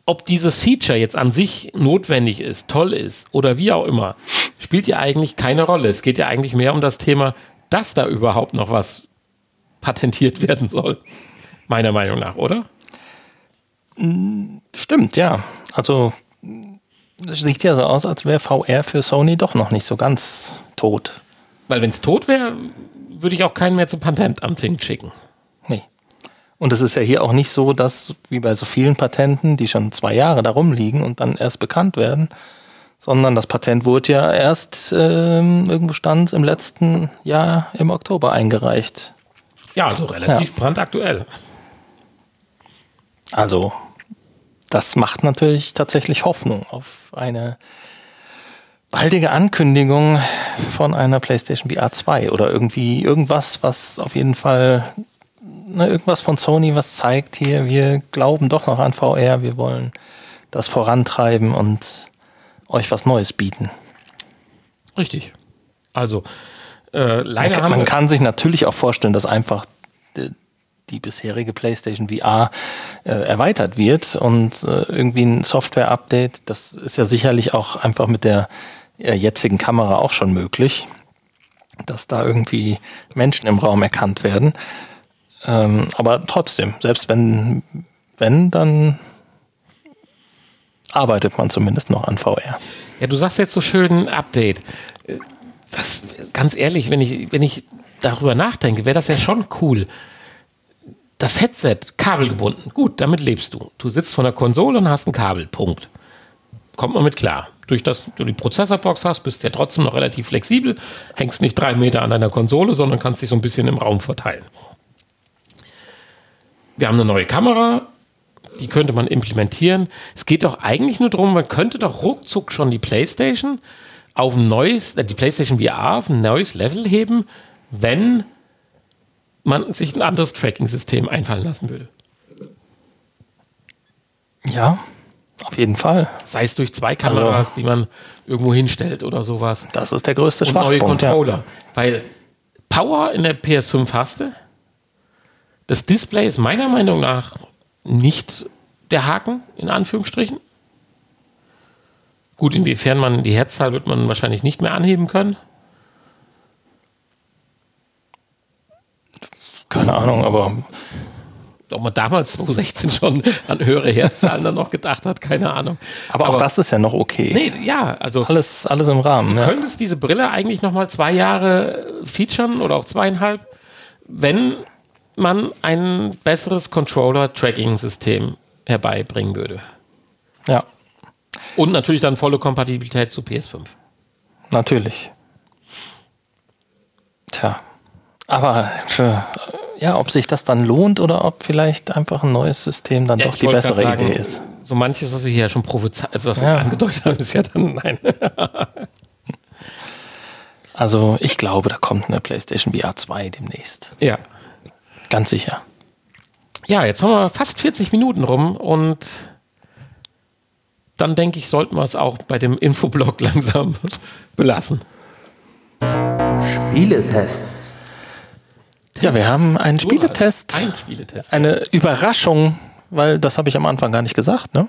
Ob dieses Feature jetzt an sich notwendig ist, toll ist oder wie auch immer, spielt ja eigentlich keine Rolle. Es geht ja eigentlich mehr um das Thema, dass da überhaupt noch was patentiert werden soll. Meiner Meinung nach, oder? stimmt, ja. Also es sieht ja so aus, als wäre VR für Sony doch noch nicht so ganz tot. Weil wenn es tot wäre, würde ich auch keinen mehr zum Patentamt hinschicken. Nee. Und es ist ja hier auch nicht so, dass, wie bei so vielen Patenten, die schon zwei Jahre da rumliegen und dann erst bekannt werden, sondern das Patent wurde ja erst ähm, irgendwo stand im letzten Jahr im Oktober eingereicht. Ja, also relativ brandaktuell. Also, das macht natürlich tatsächlich Hoffnung auf eine baldige Ankündigung von einer PlayStation VR 2 oder irgendwie irgendwas, was auf jeden Fall ne, irgendwas von Sony, was zeigt hier, wir glauben doch noch an VR, wir wollen das vorantreiben und euch was Neues bieten. Richtig. Also, äh, leider Man, man kann sich natürlich auch vorstellen, dass einfach die, die bisherige PlayStation VR äh, erweitert wird und äh, irgendwie ein Software-Update, das ist ja sicherlich auch einfach mit der äh, jetzigen Kamera auch schon möglich, dass da irgendwie Menschen im Raum erkannt werden. Ähm, aber trotzdem, selbst wenn, wenn, dann arbeitet man zumindest noch an VR. Ja, du sagst jetzt so schön Update. Das, ganz ehrlich, wenn ich, wenn ich darüber nachdenke, wäre das ja schon cool. Das Headset, kabelgebunden, gut, damit lebst du. Du sitzt vor der Konsole und hast ein Kabel, Punkt. Kommt man mit klar. Durch das du die Prozessorbox hast, bist du ja trotzdem noch relativ flexibel, hängst nicht drei Meter an deiner Konsole, sondern kannst dich so ein bisschen im Raum verteilen. Wir haben eine neue Kamera, die könnte man implementieren. Es geht doch eigentlich nur darum, man könnte doch ruckzuck schon die PlayStation auf ein neues, äh, die PlayStation VR auf ein neues Level heben, wenn man sich ein anderes Tracking-System einfallen lassen würde. Ja, auf jeden Fall. Sei es durch zwei Kameras, die man irgendwo hinstellt oder sowas. Das ist der größte Und neue Schwachpunkt. Ja. Controller. Weil Power in der PS5 hast du. Das Display ist meiner Meinung nach nicht der Haken, in Anführungsstrichen. Gut, inwiefern man die Herzzahl wird man wahrscheinlich nicht mehr anheben können. Keine Ahnung, aber Ob man damals 2016 schon an höhere Herzzahlen dann noch gedacht hat, keine Ahnung. Aber, auch das ist ja noch okay. Nee, ja, also Alles, alles im Rahmen. Ja. könntest diese Brille eigentlich noch mal zwei Jahre featuren oder auch zweieinhalb, wenn man ein besseres Controller-Tracking-System herbeibringen würde. ja, Und natürlich dann volle Kompatibilität zu PS5. natürlich. Tja. Aber für, ja, ob sich das dann lohnt oder ob vielleicht einfach ein neues System dann Ja, doch die bessere sagen, Idee ist. So manches, was wir hier schon prophezeit, was wir Ja. angedeutet haben, ist ja dann nein. Also ich glaube, da kommt eine PlayStation VR 2 demnächst. ja. Ganz sicher. Ja, jetzt haben wir fast 40 Minuten rum und dann denke ich, sollten wir es auch bei dem Infoblog langsam belassen. Spieletests. Ja, wir haben einen Spieletest. Ein Spieletest. eine Überraschung, weil das habe ich am Anfang gar nicht gesagt, ne?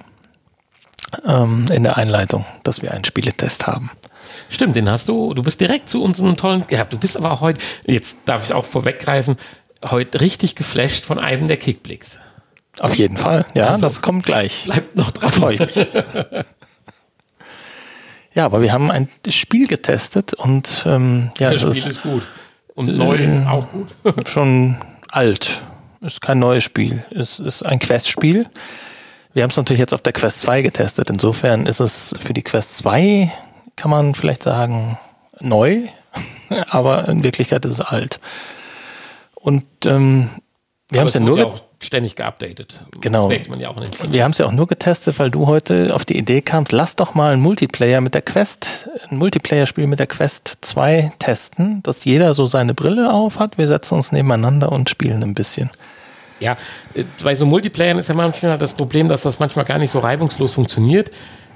Ähm, in der Einleitung, dass wir einen Spieletest haben. Stimmt, den hast du. Du bist direkt zu unserem tollen. Ja, du bist aber auch heute, jetzt darf ich auch vorweggreifen, heute richtig geflasht von einem der Kickblicks. Auf jeden Fall, ja, das kommt gleich. Bleibt noch dran. Freue ich mich. ja, aber wir haben ein Spiel getestet und ähm, ja, Das das Spiel ist ist gut. Und neu auch gut. schon alt. Ist kein neues Spiel. Es ist ein Questspiel. Wir haben es natürlich jetzt auf der Quest 2 getestet. Insofern ist es für die Quest 2, kann man vielleicht sagen, neu, aber in Wirklichkeit ist es alt. Und ähm, wir haben es ja nur ja auch ständig geupdatet. Genau. Ja wir haben es ja auch nur getestet, weil du heute auf die Idee kamst, lass doch mal ein Multiplayer mit der Quest, ein Multiplayer-Spiel mit der Quest 2 testen, dass jeder so seine Brille auf hat. Wir setzen uns nebeneinander und spielen ein bisschen. Ja, äh, bei so Multiplayern ist ja manchmal das Problem, dass das manchmal gar nicht so reibungslos funktioniert.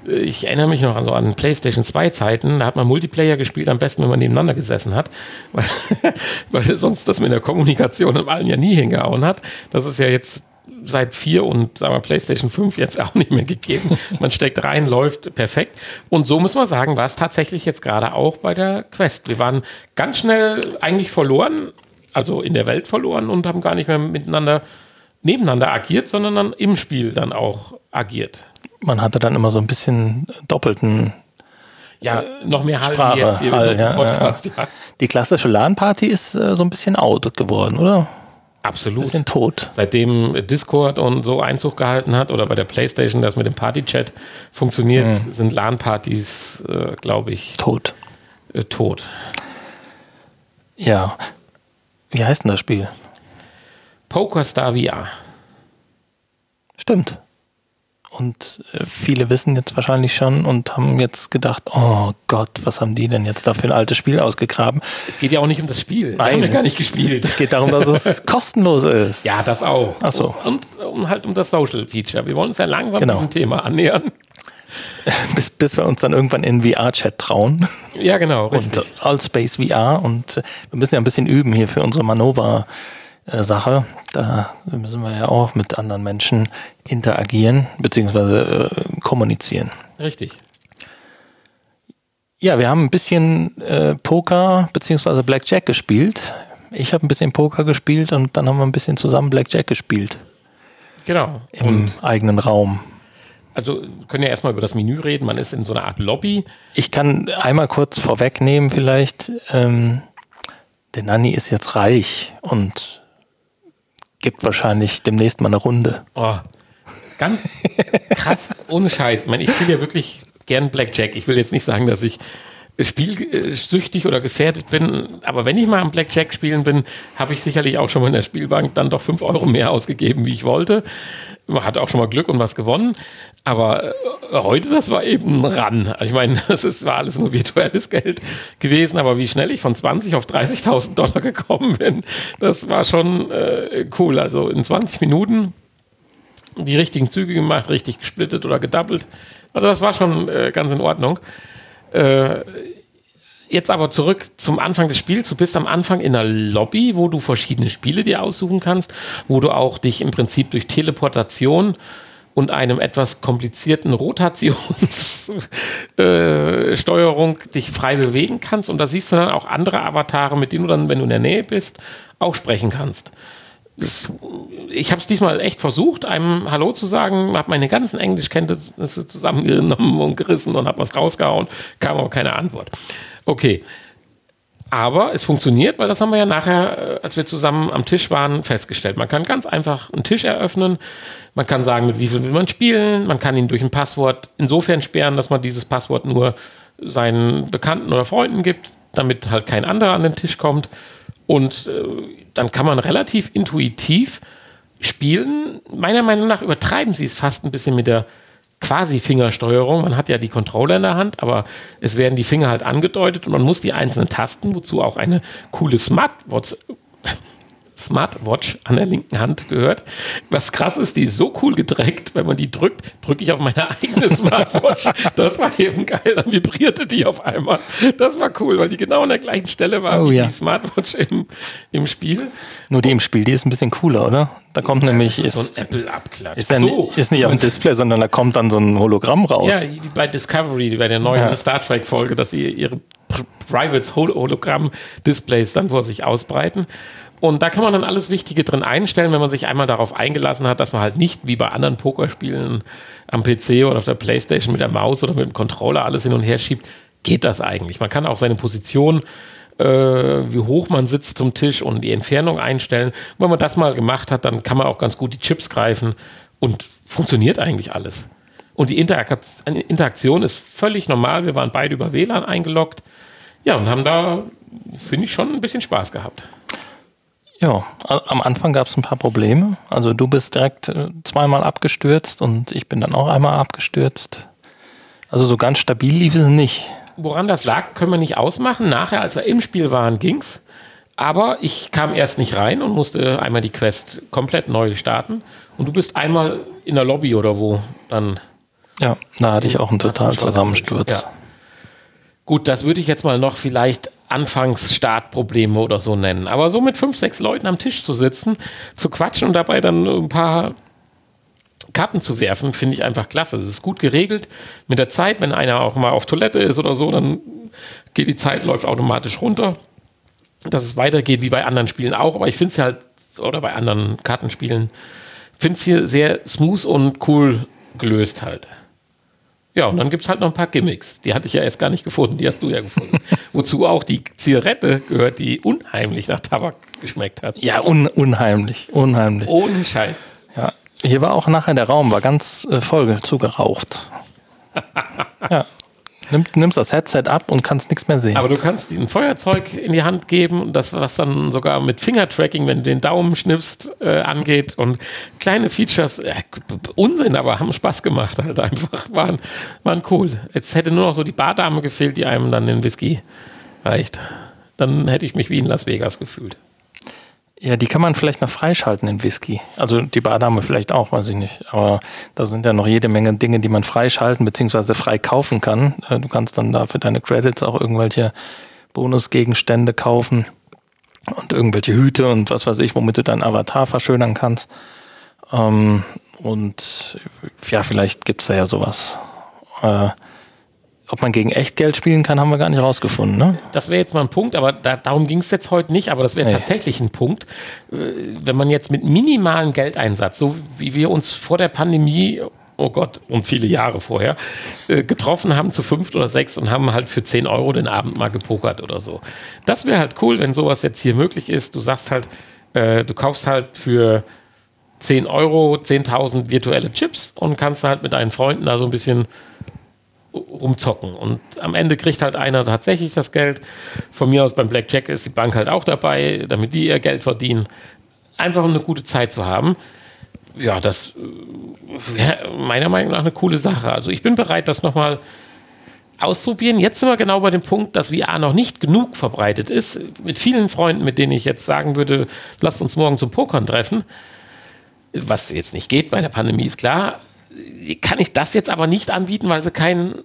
Ich erinnere mich noch an so an PlayStation 2 Zeiten, da hat man Multiplayer gespielt, am besten, wenn man nebeneinander gesessen hat, weil, weil sonst das mit der Kommunikation im allen ja nie hingehauen hat. Das ist ja jetzt seit 4 und sagen wir PlayStation 5 jetzt auch nicht mehr gegeben. Man steckt rein, läuft perfekt. Und so muss man sagen, war es tatsächlich jetzt gerade auch bei der Quest. Wir waren ganz schnell eigentlich verloren, also in der Welt verloren und haben gar nicht mehr miteinander nebeneinander agiert, sondern dann im Spiel dann auch agiert. Man hatte dann immer so ein bisschen doppelten ja, noch mehr Hall Sprache, jetzt hier Hall, ja, Podcast, ja. Die klassische LAN-Party ist äh, so ein bisschen out geworden, oder? Absolut. Bisschen tot. Seitdem Discord und so Einzug gehalten hat oder bei der Playstation das mit dem Party-Chat funktioniert, mhm. sind LAN-Partys, äh, glaube ich, tot. Äh, tot. Ja, wie heißt denn das Spiel? PokerStar VR. Stimmt. Und äh, viele wissen jetzt wahrscheinlich schon und haben jetzt gedacht, oh Gott, was haben die denn jetzt da für ein altes Spiel ausgegraben? Es geht ja auch nicht um das Spiel. Nein, haben wir gar nicht gespielt. Es geht darum, dass es kostenlos ist. Ja, das auch. Ach so. Und, und halt um das Social Feature. Wir wollen uns ja langsam genau. diesem Thema annähern. bis, bis wir uns dann irgendwann in VR-Chat trauen. Ja, genau. Richtig. Und Allspace VR. Und wir müssen ja ein bisschen üben hier für unsere Manova-Sache. Da müssen wir ja auch mit anderen Menschen interagieren bzw. Äh, kommunizieren. Richtig. Ja, wir haben ein bisschen äh, Poker bzw. Blackjack gespielt. Ich habe ein bisschen Poker gespielt und dann haben wir ein bisschen zusammen Blackjack gespielt. Genau. Im und eigenen Raum also können ja erstmal über das Menü reden. Man ist in so einer Art Lobby. Ich kann einmal kurz vorwegnehmen, vielleicht. Ähm, der Nanny ist jetzt reich und gibt wahrscheinlich demnächst mal eine Runde. Oh, ganz krass, ohne Scheiß. Ich, meine, ich spiele ja wirklich gern Blackjack. Ich will jetzt nicht sagen, dass ich spielsüchtig oder gefährdet bin, aber wenn ich mal am Blackjack spielen bin, habe ich sicherlich auch schon mal in der Spielbank dann doch 5 Euro mehr ausgegeben, wie ich wollte. Man hat auch schon mal Glück und was gewonnen. Aber äh, heute, das war eben ran. Also ich meine, das ist, war alles nur virtuelles Geld gewesen, aber wie schnell ich von 20 auf 30.000 Dollar gekommen bin, das war schon äh, cool. Also in 20 Minuten die richtigen Züge gemacht, richtig gesplittet oder gedoppelt. Also das war schon äh, ganz in Ordnung. Äh, Jetzt aber zurück zum Anfang des Spiels. Du bist am Anfang in einer Lobby, wo du verschiedene Spiele dir aussuchen kannst, wo du auch dich im Prinzip durch Teleportation und einem etwas komplizierten Rotationssteuerung äh, dich frei bewegen kannst. Und da siehst du dann auch andere Avatare, mit denen du dann, wenn du in der Nähe bist, auch sprechen kannst. Ich habe es diesmal echt versucht, einem Hallo zu sagen, habe meine ganzen Englischkenntnisse zusammengenommen und gerissen und habe was rausgehauen, kam aber keine Antwort. Okay. Aber es funktioniert, weil das haben wir ja nachher, äh, als wir zusammen am Tisch waren, festgestellt. Man kann ganz einfach einen Tisch eröffnen. Man kann sagen, mit wie viel will man spielen. Man kann ihn durch ein Passwort insofern sperren, dass man dieses Passwort nur seinen Bekannten oder Freunden gibt, damit halt kein anderer an den Tisch kommt. Und äh, dann kann man relativ intuitiv spielen. Meiner Meinung nach übertreiben sie es fast ein bisschen mit der quasi Fingersteuerung. Man hat ja die Controller in der Hand, aber es werden die Finger halt angedeutet und man muss die einzelnen Tasten, wozu auch eine coole Smartwatch, Smartwatch an der linken Hand gehört. Was krass ist, die ist so cool gedreckt, wenn man die drückt, drücke ich auf meine eigene Smartwatch. Das war eben geil, dann vibrierte die auf einmal. Das war cool, weil die genau an der gleichen Stelle war oh, wie ja. die Smartwatch im, im Spiel. Nur die im Spiel, die ist ein bisschen cooler, oder? Da kommt ja, nämlich ist, so ein Apple-Abklatsch. Ist, so. ist, nicht auf dem Display, sondern da kommt dann so ein Hologramm raus. Ja, bei Discovery, bei der neuen ja. Star Trek-Folge, dass sie ihre Private Hologramm-Displays dann vor sich ausbreiten. Und da kann man dann alles Wichtige drin einstellen, wenn man sich einmal darauf eingelassen hat, dass man halt nicht wie bei anderen Pokerspielen am PC oder auf der Playstation mit der Maus oder mit dem Controller alles hin und her schiebt, geht das eigentlich. Man kann auch seine Position, äh, wie hoch man sitzt zum Tisch und die Entfernung einstellen. Und wenn man das mal gemacht hat, dann kann man auch ganz gut die Chips greifen Und funktioniert eigentlich alles. Und die Interak Interaktion ist völlig normal. Wir waren beide über WLAN eingeloggt. Ja, und haben da, finde ich, schon ein bisschen Spaß gehabt. Ja, am Anfang gab es ein paar Probleme. Also du bist direkt äh, zweimal abgestürzt und ich bin dann auch einmal abgestürzt. Also so ganz stabil lief es nicht. Woran das lag, können wir nicht ausmachen. Nachher, als wir im Spiel waren, ging's. Aber ich kam erst nicht rein und musste einmal die Quest komplett neu starten. Und du bist einmal in der Lobby oder wo dann. Ja, da hatte ich auch einen total Zusammensturz. Ja. Gut, das würde ich jetzt mal noch vielleicht Anfangsstartprobleme oder so nennen. Aber so mit fünf, sechs Leuten am Tisch zu sitzen, zu quatschen und dabei dann ein paar Karten zu werfen, finde ich einfach klasse. Das ist gut geregelt. Mit der Zeit, wenn einer auch mal auf Toilette ist oder so, dann geht die Zeit, läuft automatisch runter dass es weitergeht, wie bei anderen Spielen auch, aber ich finde es halt, oder bei anderen Kartenspielen, finde es hier sehr smooth und cool gelöst halt. Ja, und dann gibt es halt noch ein paar Gimmicks. Die hatte ich ja erst gar nicht gefunden, die hast du ja gefunden. Wozu auch die Zigarette gehört, die unheimlich nach Tabak geschmeckt hat. Ja, un unheimlich, unheimlich. Ohne Scheiß. Ja, hier war auch nachher der Raum, war ganz äh, voll zugeraucht. ja. Nimm, nimmst das Headset ab und kannst nichts mehr sehen. Aber du kannst ein Feuerzeug in die Hand geben und das, was dann sogar mit Fingertracking, wenn du den Daumen schnippst, äh, angeht und kleine Features, äh, Unsinn, aber haben Spaß gemacht halt einfach, waren, waren cool. Jetzt hätte nur noch so die Bardame gefehlt, die einem dann den Whisky reicht. Dann hätte ich mich wie in Las Vegas gefühlt. Ja, die kann man vielleicht noch freischalten in Whisky. Also die Bardame vielleicht auch, weiß ich nicht. Aber da sind ja noch jede Menge Dinge, die man freischalten bzw. frei kaufen kann. Äh, du kannst dann da für deine Credits auch irgendwelche Bonusgegenstände kaufen und irgendwelche Hüte und was weiß ich, womit du deinen Avatar verschönern kannst. Ähm, und ja, vielleicht gibt's da ja sowas. Ob man gegen Echtgeld spielen kann, haben wir gar nicht rausgefunden. Ne? Das wäre jetzt mal ein Punkt, aber da, darum ging es jetzt heute nicht. Aber das wäre nee. tatsächlich ein Punkt, äh, wenn man jetzt mit minimalem Geldeinsatz, so wie wir uns vor der Pandemie oh Gott, und viele Jahre vorher, äh, getroffen haben zu fünft oder sechs und haben halt für 10 Euro den Abend mal gepokert oder so. Das wäre halt cool, wenn sowas jetzt hier möglich ist. Du sagst halt, äh, du kaufst halt für 10 Euro 10.000 virtuelle Chips und kannst halt mit deinen Freunden da so ein bisschen rumzocken. Und am Ende kriegt halt einer tatsächlich das Geld. Von mir aus beim Blackjack ist die Bank halt auch dabei, damit die ihr Geld verdienen. Einfach um eine gute Zeit zu haben. Ja, das äh, wäre meiner Meinung nach eine coole Sache. Also ich bin bereit, das nochmal auszuprobieren. Jetzt sind wir genau bei dem Punkt, dass VR noch nicht genug verbreitet ist. Mit vielen Freunden, mit denen ich jetzt sagen würde, lasst uns morgen zum Pokern treffen. Was jetzt nicht geht bei der Pandemie, ist klar kann ich das jetzt aber nicht anbieten, weil sie keinen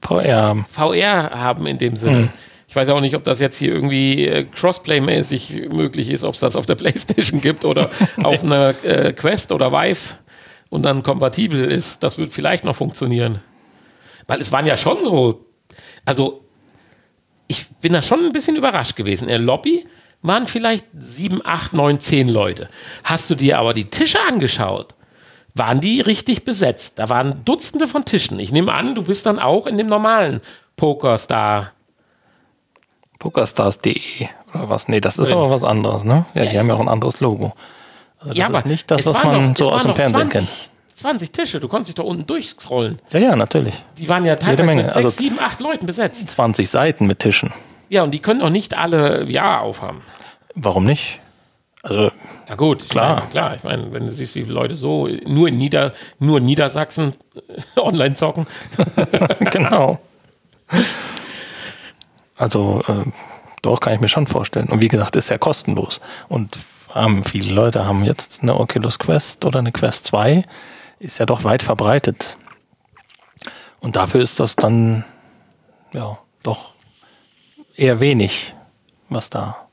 VR haben, VR haben in dem Sinne. Mhm. Ich weiß auch nicht, ob das jetzt hier irgendwie äh, Crossplay-mäßig möglich ist, ob es das auf der Playstation gibt oder auf einer äh, Quest oder Vive und dann kompatibel ist. Das wird vielleicht noch funktionieren. Weil es waren ja schon so, also ich bin da schon ein bisschen überrascht gewesen. In der Lobby waren vielleicht sieben, acht, neun, zehn Leute. Hast du dir aber die Tische angeschaut? Waren die richtig besetzt. Da waren Dutzende von Tischen. Ich nehme an, du bist dann auch in dem normalen Pokerstar. Pokerstars.de oder was? Nee, das ist drin. aber was anderes, ne? Ja, die haben ja auch ein anderes Logo. Also das ja, ist nicht das, was man noch, so aus dem Fernsehen 20, kennt. 20 Tische, du konntest dich da unten durchscrollen. Ja, ja, natürlich. Die waren ja teilweise mit 6, also 7, 8 Leuten besetzt. 20 Seiten mit Tischen. Ja, und die können auch nicht alle Ja aufhaben. Warum nicht? Also ja gut, klar. Ich meine, klar, ich meine, wenn du siehst, wie viele Leute so nur in Nieder, nur in Niedersachsen online zocken. genau. Also äh, doch kann ich mir schon vorstellen. Und wie gesagt, ist ja kostenlos. Und haben viele Leute haben jetzt eine Oculus Quest oder eine Quest 2, ist ja doch weit verbreitet. Und dafür ist das dann ja doch eher wenig, was da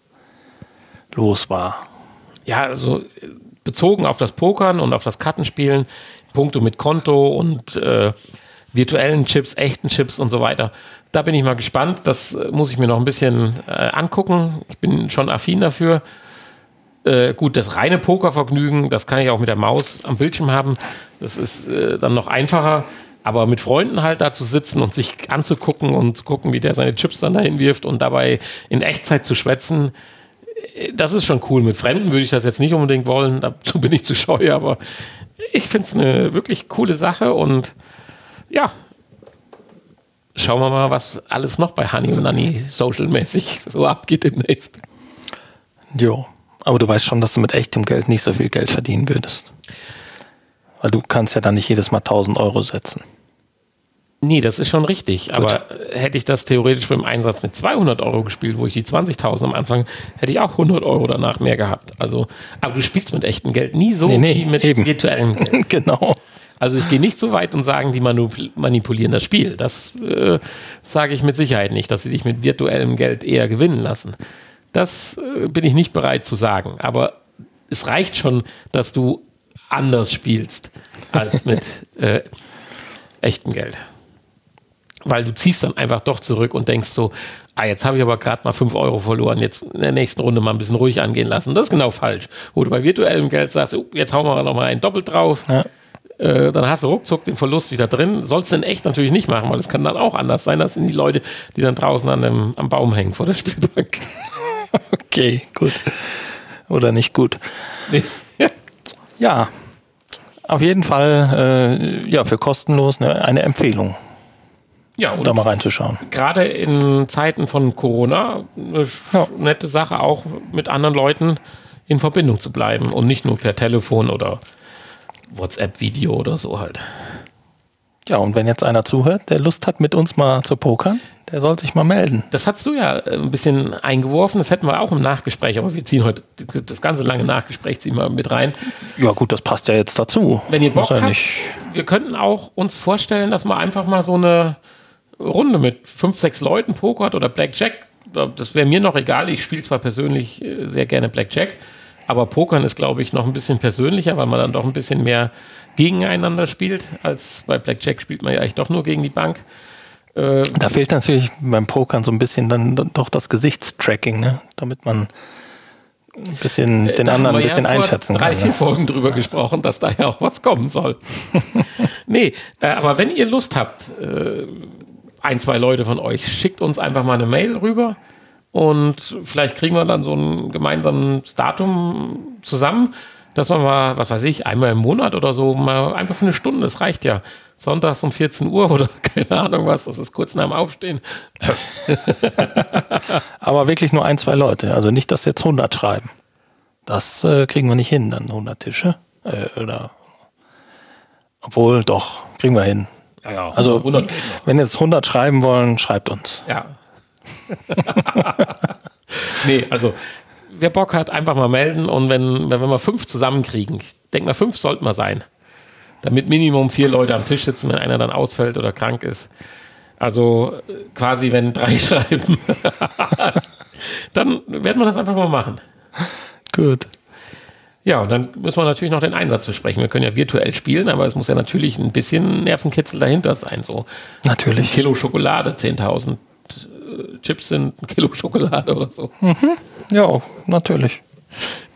los war ja, also bezogen auf das Pokern und auf das Kartenspielen, Punkte mit Konto und äh, virtuellen Chips, echten Chips und so weiter. Da bin ich mal gespannt. Das äh, muss ich mir noch ein bisschen äh, angucken. Ich bin schon affin dafür. Äh, gut, das reine Pokervergnügen, das kann ich auch mit der Maus am Bildschirm haben. Das ist äh, dann noch einfacher. Aber mit Freunden halt da zu sitzen und sich anzugucken und zu gucken, wie der seine Chips dann dahin wirft und dabei in Echtzeit zu schwätzen, das ist schon cool. Mit Fremden würde ich das jetzt nicht unbedingt wollen, dazu bin ich zu scheu, aber ich finde es eine wirklich coole Sache und ja, schauen wir mal, was alles noch bei Honey und Nanny social-mäßig so abgeht demnächst. Jo. Aber du weißt schon, dass du mit echtem Geld nicht so viel Geld verdienen würdest. Weil du kannst ja dann nicht jedes Mal 1000 Euro setzen. Nee, das ist schon richtig. Gut. Aber hätte ich das theoretisch beim Einsatz mit 200 Euro gespielt, wo ich die 20.000 am Anfang, hätte ich auch 100 Euro danach mehr gehabt. Also, aber du spielst mit echtem Geld nie so Nee, nee, wie mit eben. virtuellem Geld. genau. Also ich gehe nicht so weit und sagen, die manip- manipulieren das Spiel. Das äh, sage ich mit Sicherheit nicht, dass sie sich mit virtuellem Geld eher gewinnen lassen. Das äh, bin ich nicht bereit zu sagen. Aber es reicht schon, dass du anders spielst als mit äh, echtem Geld. Weil du ziehst dann einfach doch zurück und denkst so, ah, jetzt habe ich aber gerade mal 5 Euro verloren, jetzt in der nächsten Runde mal ein bisschen ruhig angehen lassen. Das ist genau falsch. Wo du bei virtuellem Geld sagst, oh, jetzt hauen wir noch mal einen doppelt drauf. Ja. Äh, dann hast du ruckzuck den Verlust wieder drin. Sollst du in echt natürlich nicht machen, weil es kann dann auch anders sein. Das sind die Leute, die dann draußen an dem, am Baum hängen vor der Spielbank. Okay, gut. Oder nicht gut. Nee. Ja. Ja. Auf jeden Fall, äh, ja, für kostenlos eine, eine Empfehlung, Ja, und da mal reinzuschauen. gerade in Zeiten von Corona eine sch- Ja. nette Sache, auch mit anderen Leuten in Verbindung zu bleiben und nicht nur per Telefon oder WhatsApp-Video oder so halt. Ja, und wenn jetzt einer zuhört, der Lust hat, mit uns mal zu pokern, der soll sich mal melden. Das hast du ja äh, ein bisschen eingeworfen, das hätten wir auch im Nachgespräch, aber wir ziehen heute das ganze lange Nachgespräch ziehen wir mit rein. Ja, gut, das passt ja jetzt dazu. Wenn ihr Bock ja habt, nicht. wir könnten auch uns vorstellen, dass man einfach mal so eine Runde mit fünf, sechs Leuten pokert oder Blackjack. Das wäre mir noch egal. Ich spiele zwar persönlich äh, sehr gerne Blackjack, aber Pokern ist, glaube ich, noch ein bisschen persönlicher, weil man dann doch ein bisschen mehr gegeneinander spielt, als bei Blackjack spielt man ja eigentlich doch nur gegen die Bank. Da fehlt natürlich beim Pokern so ein bisschen dann, doch das Gesichtstracking, ne? damit man ein bisschen den Äh, Da haben anderen ein bisschen ja einschätzen drei, kann. vier Ne? Folgen drüber gesprochen, dass da ja auch was kommen soll. nee, äh, aber wenn ihr Lust habt, äh, ein, zwei Leute von euch, schickt uns einfach mal eine Mail rüber und vielleicht kriegen wir dann so ein gemeinsames Datum zusammen, dass wir mal, was weiß ich, einmal im Monat oder so, mal einfach für eine Stunde, das reicht ja. Sonntags um 14 Uhr oder keine Ahnung was, das ist kurz nach dem Aufstehen. Aber wirklich nur ein, zwei Leute. Also nicht, dass jetzt 100 schreiben. Das äh, kriegen wir nicht hin, dann 100 Tische. Äh, oder obwohl, doch, kriegen wir hin. Ja, ja, Also 100 geht noch. wenn jetzt 100 schreiben wollen, schreibt uns. Ja. nee, also wer Bock hat, einfach mal melden und wenn, wenn wir mal fünf zusammenkriegen, ich denke mal fünf sollten wir sein, damit Minimum vier Leute am Tisch sitzen, wenn einer dann ausfällt oder krank ist. Also quasi, wenn drei schreiben, dann werden wir das einfach mal machen. Gut. Ja, und dann müssen wir natürlich noch den Einsatz besprechen. Wir können ja virtuell spielen, aber es muss ja natürlich ein bisschen Nervenkitzel dahinter sein. So ein Natürlich. Kilo Schokolade, 10.000 äh, Chips sind ein Kilo Schokolade oder so. Ja, natürlich.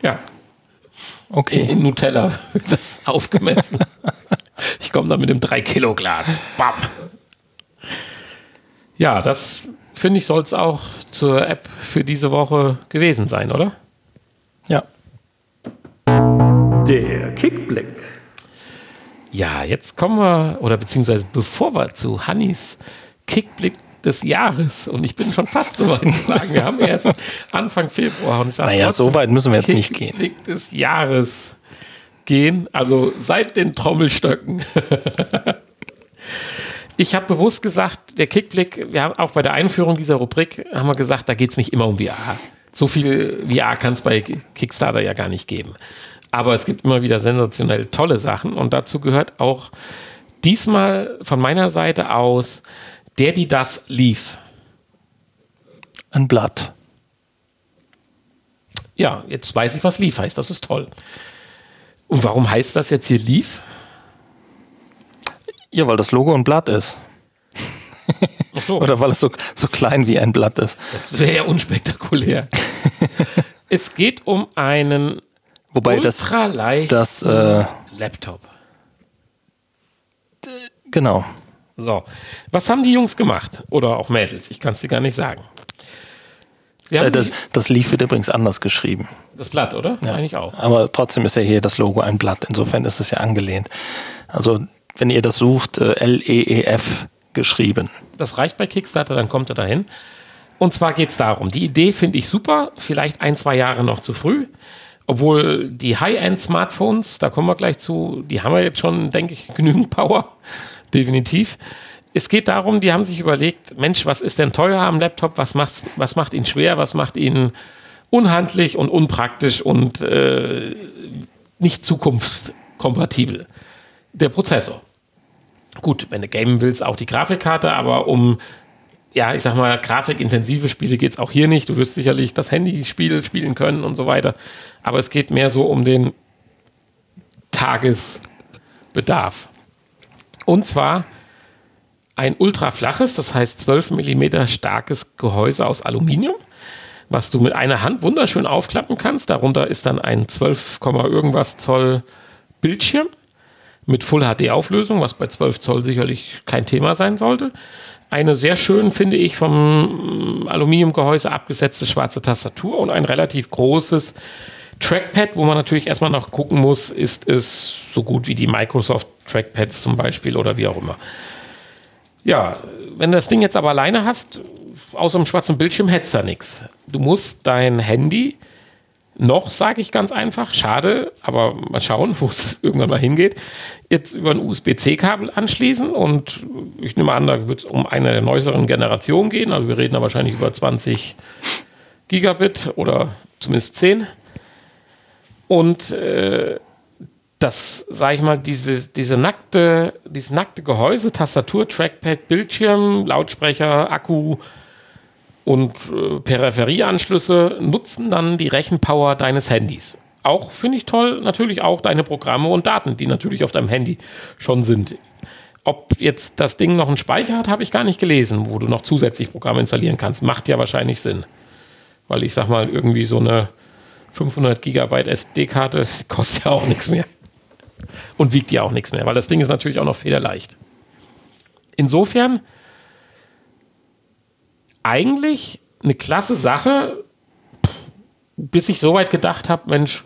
Ja, Okay. in Nutella wird das aufgemessen. Ich komme da mit dem 3-Kilo-Glas. Bam. Ja, das finde ich, soll es auch zur App für diese Woche gewesen sein, oder? Ja. Der Kickblick. Ja, jetzt kommen wir, oder beziehungsweise bevor wir zu Hannis Kickblick des Jahres, und ich bin schon fast so weit zu sagen, wir haben erst Anfang Februar und ich sage Naja, so weit müssen wir jetzt nicht gehen. Kickblick des Jahres gehen, also seit den Trommelstöcken. Ich habe bewusst gesagt, der Kickblick, wir haben auch bei der Einführung dieser Rubrik, haben wir gesagt, da geht es nicht immer um VR. So viel VR kann es bei Kickstarter ja gar nicht geben. Aber es gibt immer wieder sensationell tolle Sachen und dazu gehört auch diesmal von meiner Seite aus der, die das lief. Ein Blatt. Ja, jetzt weiß ich, was lief heißt. Das ist toll. Und warum heißt das jetzt hier lief? Ja, weil das Logo ein Blatt ist. So. Oder weil es so, so klein wie ein Blatt ist. Das wäre ja unspektakulär. es geht um einen Wobei das, das äh, Laptop. genau. So, was haben die Jungs gemacht? Oder auch Mädels, ich kann es dir gar nicht sagen. Äh, das, das Leaf wird übrigens anders geschrieben. Das Blatt, oder? Ja. Eigentlich auch. Aber trotzdem ist ja hier das Logo ein Blatt. Insofern ist es ja angelehnt. Also, wenn ihr das sucht, äh, L-E-E-F geschrieben. Das reicht bei Kickstarter, dann kommt er dahin. Und zwar geht es darum, die Idee finde ich super, vielleicht ein, zwei Jahre noch zu früh. Obwohl die High-End-Smartphones, da kommen wir gleich zu, die haben wir jetzt schon, denke ich, genügend Power. Definitiv. Es geht darum, die haben sich überlegt, Mensch, was ist denn teuer am Laptop? Was, macht's, was macht ihn schwer? Was macht ihn unhandlich und unpraktisch und äh, nicht zukunftskompatibel? Der Prozessor. Gut, wenn du gamen willst, auch die Grafikkarte, aber um, ja, ich sag mal, grafikintensive Spiele geht es auch hier nicht. Du wirst sicherlich das Handyspiel spielen können und so weiter. Aber es geht mehr so um den Tagesbedarf. Und zwar ein ultraflaches, das heißt 12 mm starkes Gehäuse aus Aluminium, was du mit einer Hand wunderschön aufklappen kannst. Darunter ist dann ein 12, Komma irgendwas Zoll Bildschirm mit Full HD Auflösung, was bei 12 Zoll sicherlich kein Thema sein sollte. Eine sehr schön, finde ich, vom Aluminiumgehäuse abgesetzte schwarze Tastatur und ein relativ großes Trackpad, wo man natürlich erstmal noch gucken muss, ist es so gut wie die Microsoft Trackpads zum Beispiel oder wie auch immer. Ja, wenn du das Ding jetzt aber alleine hast, außer dem schwarzen Bildschirm hättest du da nichts. Du musst dein Handy noch, sage ich ganz einfach, schade, aber mal schauen, wo es irgendwann mal hingeht, jetzt über ein USB-C-Kabel anschließen und ich nehme an, da wird es um eine der neueren Generationen gehen, also wir reden da wahrscheinlich über 20 Gigabit oder zumindest 10 und äh, das, sage ich mal, diese, diese nackte, dieses nackte Gehäuse, Tastatur, Trackpad, Bildschirm, Lautsprecher, Akku und äh, Peripherieanschlüsse nutzen dann die Rechenpower deines Handys. Auch finde ich toll, natürlich auch deine Programme und Daten, die natürlich auf deinem Handy schon sind. Ob jetzt das Ding noch einen Speicher hat, habe ich gar nicht gelesen, wo du noch zusätzlich Programme installieren kannst. Macht ja wahrscheinlich Sinn. Weil ich sag mal, irgendwie so eine 500 Gigabyte SD-Karte kostet ja auch nichts mehr. Und wiegt ja auch nichts mehr, weil das Ding ist natürlich auch noch federleicht. Insofern eigentlich eine klasse Sache, bis ich soweit gedacht habe, Mensch,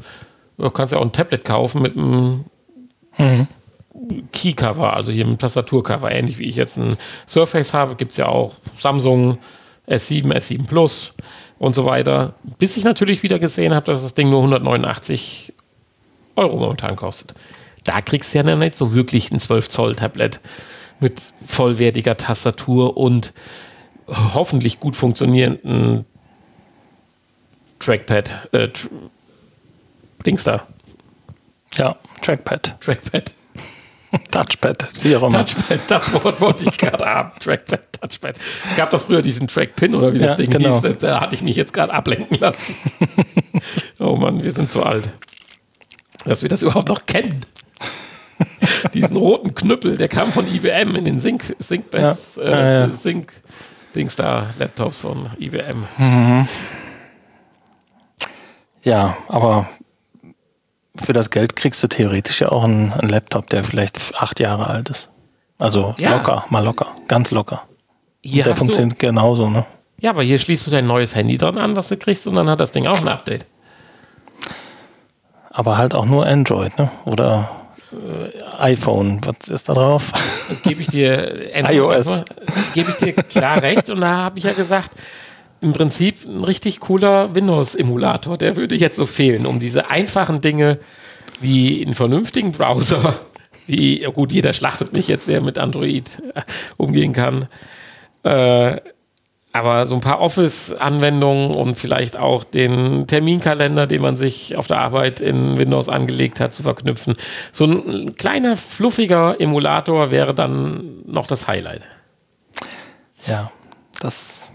du kannst ja auch ein Tablet kaufen mit einem Keycover, also hier mit Tastaturcover, ähnlich wie ich jetzt ein Surface habe, gibt es ja auch Samsung S7, S7 Plus und so weiter. Bis ich natürlich wieder gesehen habe, dass das Ding nur 189 Euro momentan kostet. Da kriegst du ja nicht so wirklich ein 12 Zoll Tablet mit vollwertiger Tastatur und hoffentlich gut funktionierenden Trackpad, äh, tr Dings da, Ja, Trackpad, Trackpad, Touchpad, wie auch immer. Touchpad, das Wort wollte ich gerade haben, Trackpad, Touchpad. Es gab doch früher diesen Trackpin oder wie das Ja, Ding genau. hieß, da, hatte ich mich jetzt gerade ablenken lassen. oh Mann, wir sind zu alt, dass wir das überhaupt noch kennen. Diesen roten Knüppel, der kam von IBM in den Sync, Syncpads, Ja, äh, ja. Sync, Dings da, Laptops von IBM. Ja, aber für das Geld kriegst du theoretisch ja auch einen, einen Laptop, der vielleicht acht Jahre alt ist. Also Ja. locker, mal locker, ganz locker. Hier der hast du, funktioniert genauso, ne? ja, aber hier schließt du dein neues Handy dran an, was du kriegst, und dann hat das Ding auch ein Update. Aber halt auch nur Android, ne? Oder iPhone, was ist da drauf? gebe ich dir iOS. gebe ich dir klar recht und da habe ich ja gesagt, im Prinzip ein richtig cooler Windows-Emulator, der würde jetzt so fehlen, um diese einfachen Dinge wie einen vernünftigen Browser, wie, gut, jeder schlachtet mich jetzt, der mit Android äh, umgehen kann, äh, aber so ein paar Office-Anwendungen und vielleicht auch den Terminkalender, den man sich auf der Arbeit in Windows angelegt hat, zu verknüpfen. So ein kleiner, fluffiger Emulator wäre dann noch das Highlight. Ja, das.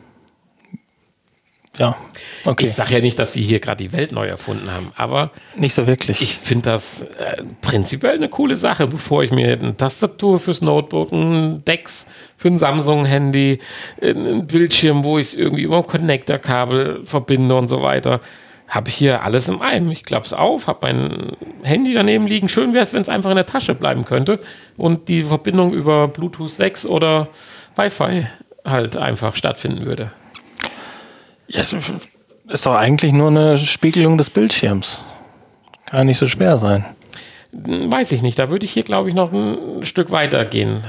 Ja, okay. Ich sage ja nicht, dass sie hier gerade die Welt neu erfunden haben, aber Nicht so wirklich. ich finde das äh, prinzipiell eine coole Sache, bevor ich mir eine Tastatur fürs Notebook, ein Dex für ein Samsung-Handy, ein Bildschirm, wo ich es irgendwie über ein Connector-Kabel verbinde und so weiter, habe ich hier alles im einem. Ich klappe es auf, habe mein Handy daneben liegen. Schön wäre es, wenn es einfach in der Tasche bleiben könnte und die Verbindung über Bluetooth 6 oder Wi-Fi halt einfach stattfinden würde. Ja, es- Ist doch eigentlich nur eine Spiegelung des Bildschirms. Kann nicht so schwer sein. Weiß ich nicht. Da würde ich hier, glaube ich, noch ein Stück weiter gehen.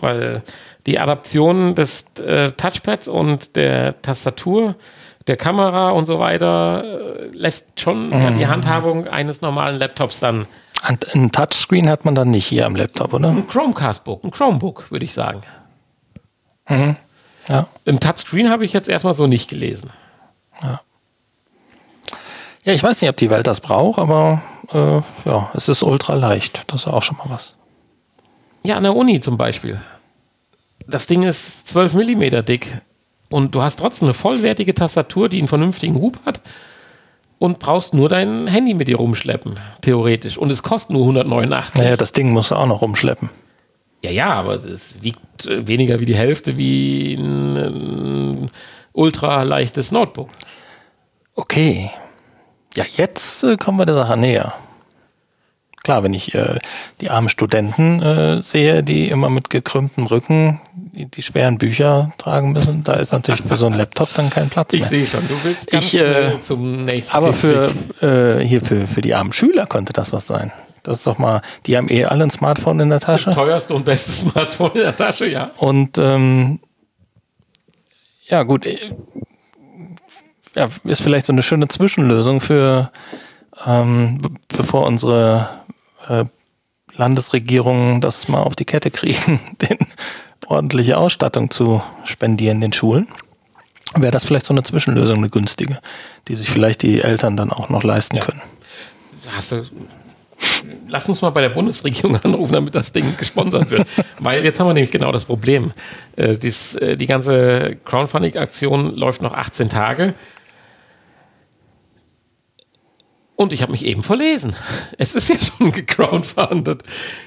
Weil die Adaption des äh, Touchpads und der Tastatur, der Kamera und so weiter äh, lässt schon ja, die Handhabung eines normalen Laptops dann. Ein, ein Touchscreen hat man dann nicht hier am Laptop, oder? Ein Chromecast-Book, ein Chromebook, würde ich sagen. Ja. Ein Touchscreen habe ich jetzt erstmal so nicht gelesen. Ja, ich weiß nicht, ob die Welt das braucht, aber äh, ja, es ist ultra leicht. Das ist auch schon mal was. Ja, an der Uni zum Beispiel. Das Ding ist 12 mm dick und du hast trotzdem eine vollwertige Tastatur, die einen vernünftigen Hub hat und brauchst nur dein Handy mit dir rumschleppen, theoretisch. Und es kostet nur 189. Naja, das Ding musst du auch noch rumschleppen. Ja, ja, aber es wiegt äh, weniger wie die Hälfte wie ein, ein ultra leichtes Notebook. Okay. Ja, jetzt äh, kommen wir der Sache näher. Klar, wenn ich äh, die armen Studenten äh, sehe, die immer mit gekrümmtem Rücken die, die schweren Bücher tragen müssen, da ist natürlich für so einen Laptop dann kein Platz Ich mehr. sehe schon, du willst ganz Ich, äh, schnell zum nächsten Aber für äh, hier für, für die armen Schüler könnte das was sein. Das ist doch mal, die haben eh alle ein Smartphone in der Tasche. teuerste und beste Smartphone in der Tasche, ja. Und ähm, ja, gut. äh, Ja, ist vielleicht so eine schöne Zwischenlösung für, ähm, be- bevor unsere äh, Landesregierungen das mal auf die Kette kriegen, den ordentliche Ausstattung zu spendieren den Schulen. Wäre das vielleicht so eine Zwischenlösung, eine günstige, die sich vielleicht die Eltern dann auch noch leisten können. Hast du, lass uns mal bei der Bundesregierung anrufen, damit das Ding gesponsert wird. Weil jetzt haben wir nämlich genau das Problem. Äh, dies, äh, die ganze Crowdfunding-Aktion läuft noch 18 Tage. Und ich habe mich eben verlesen. Es ist ja schon gecrowdfundet.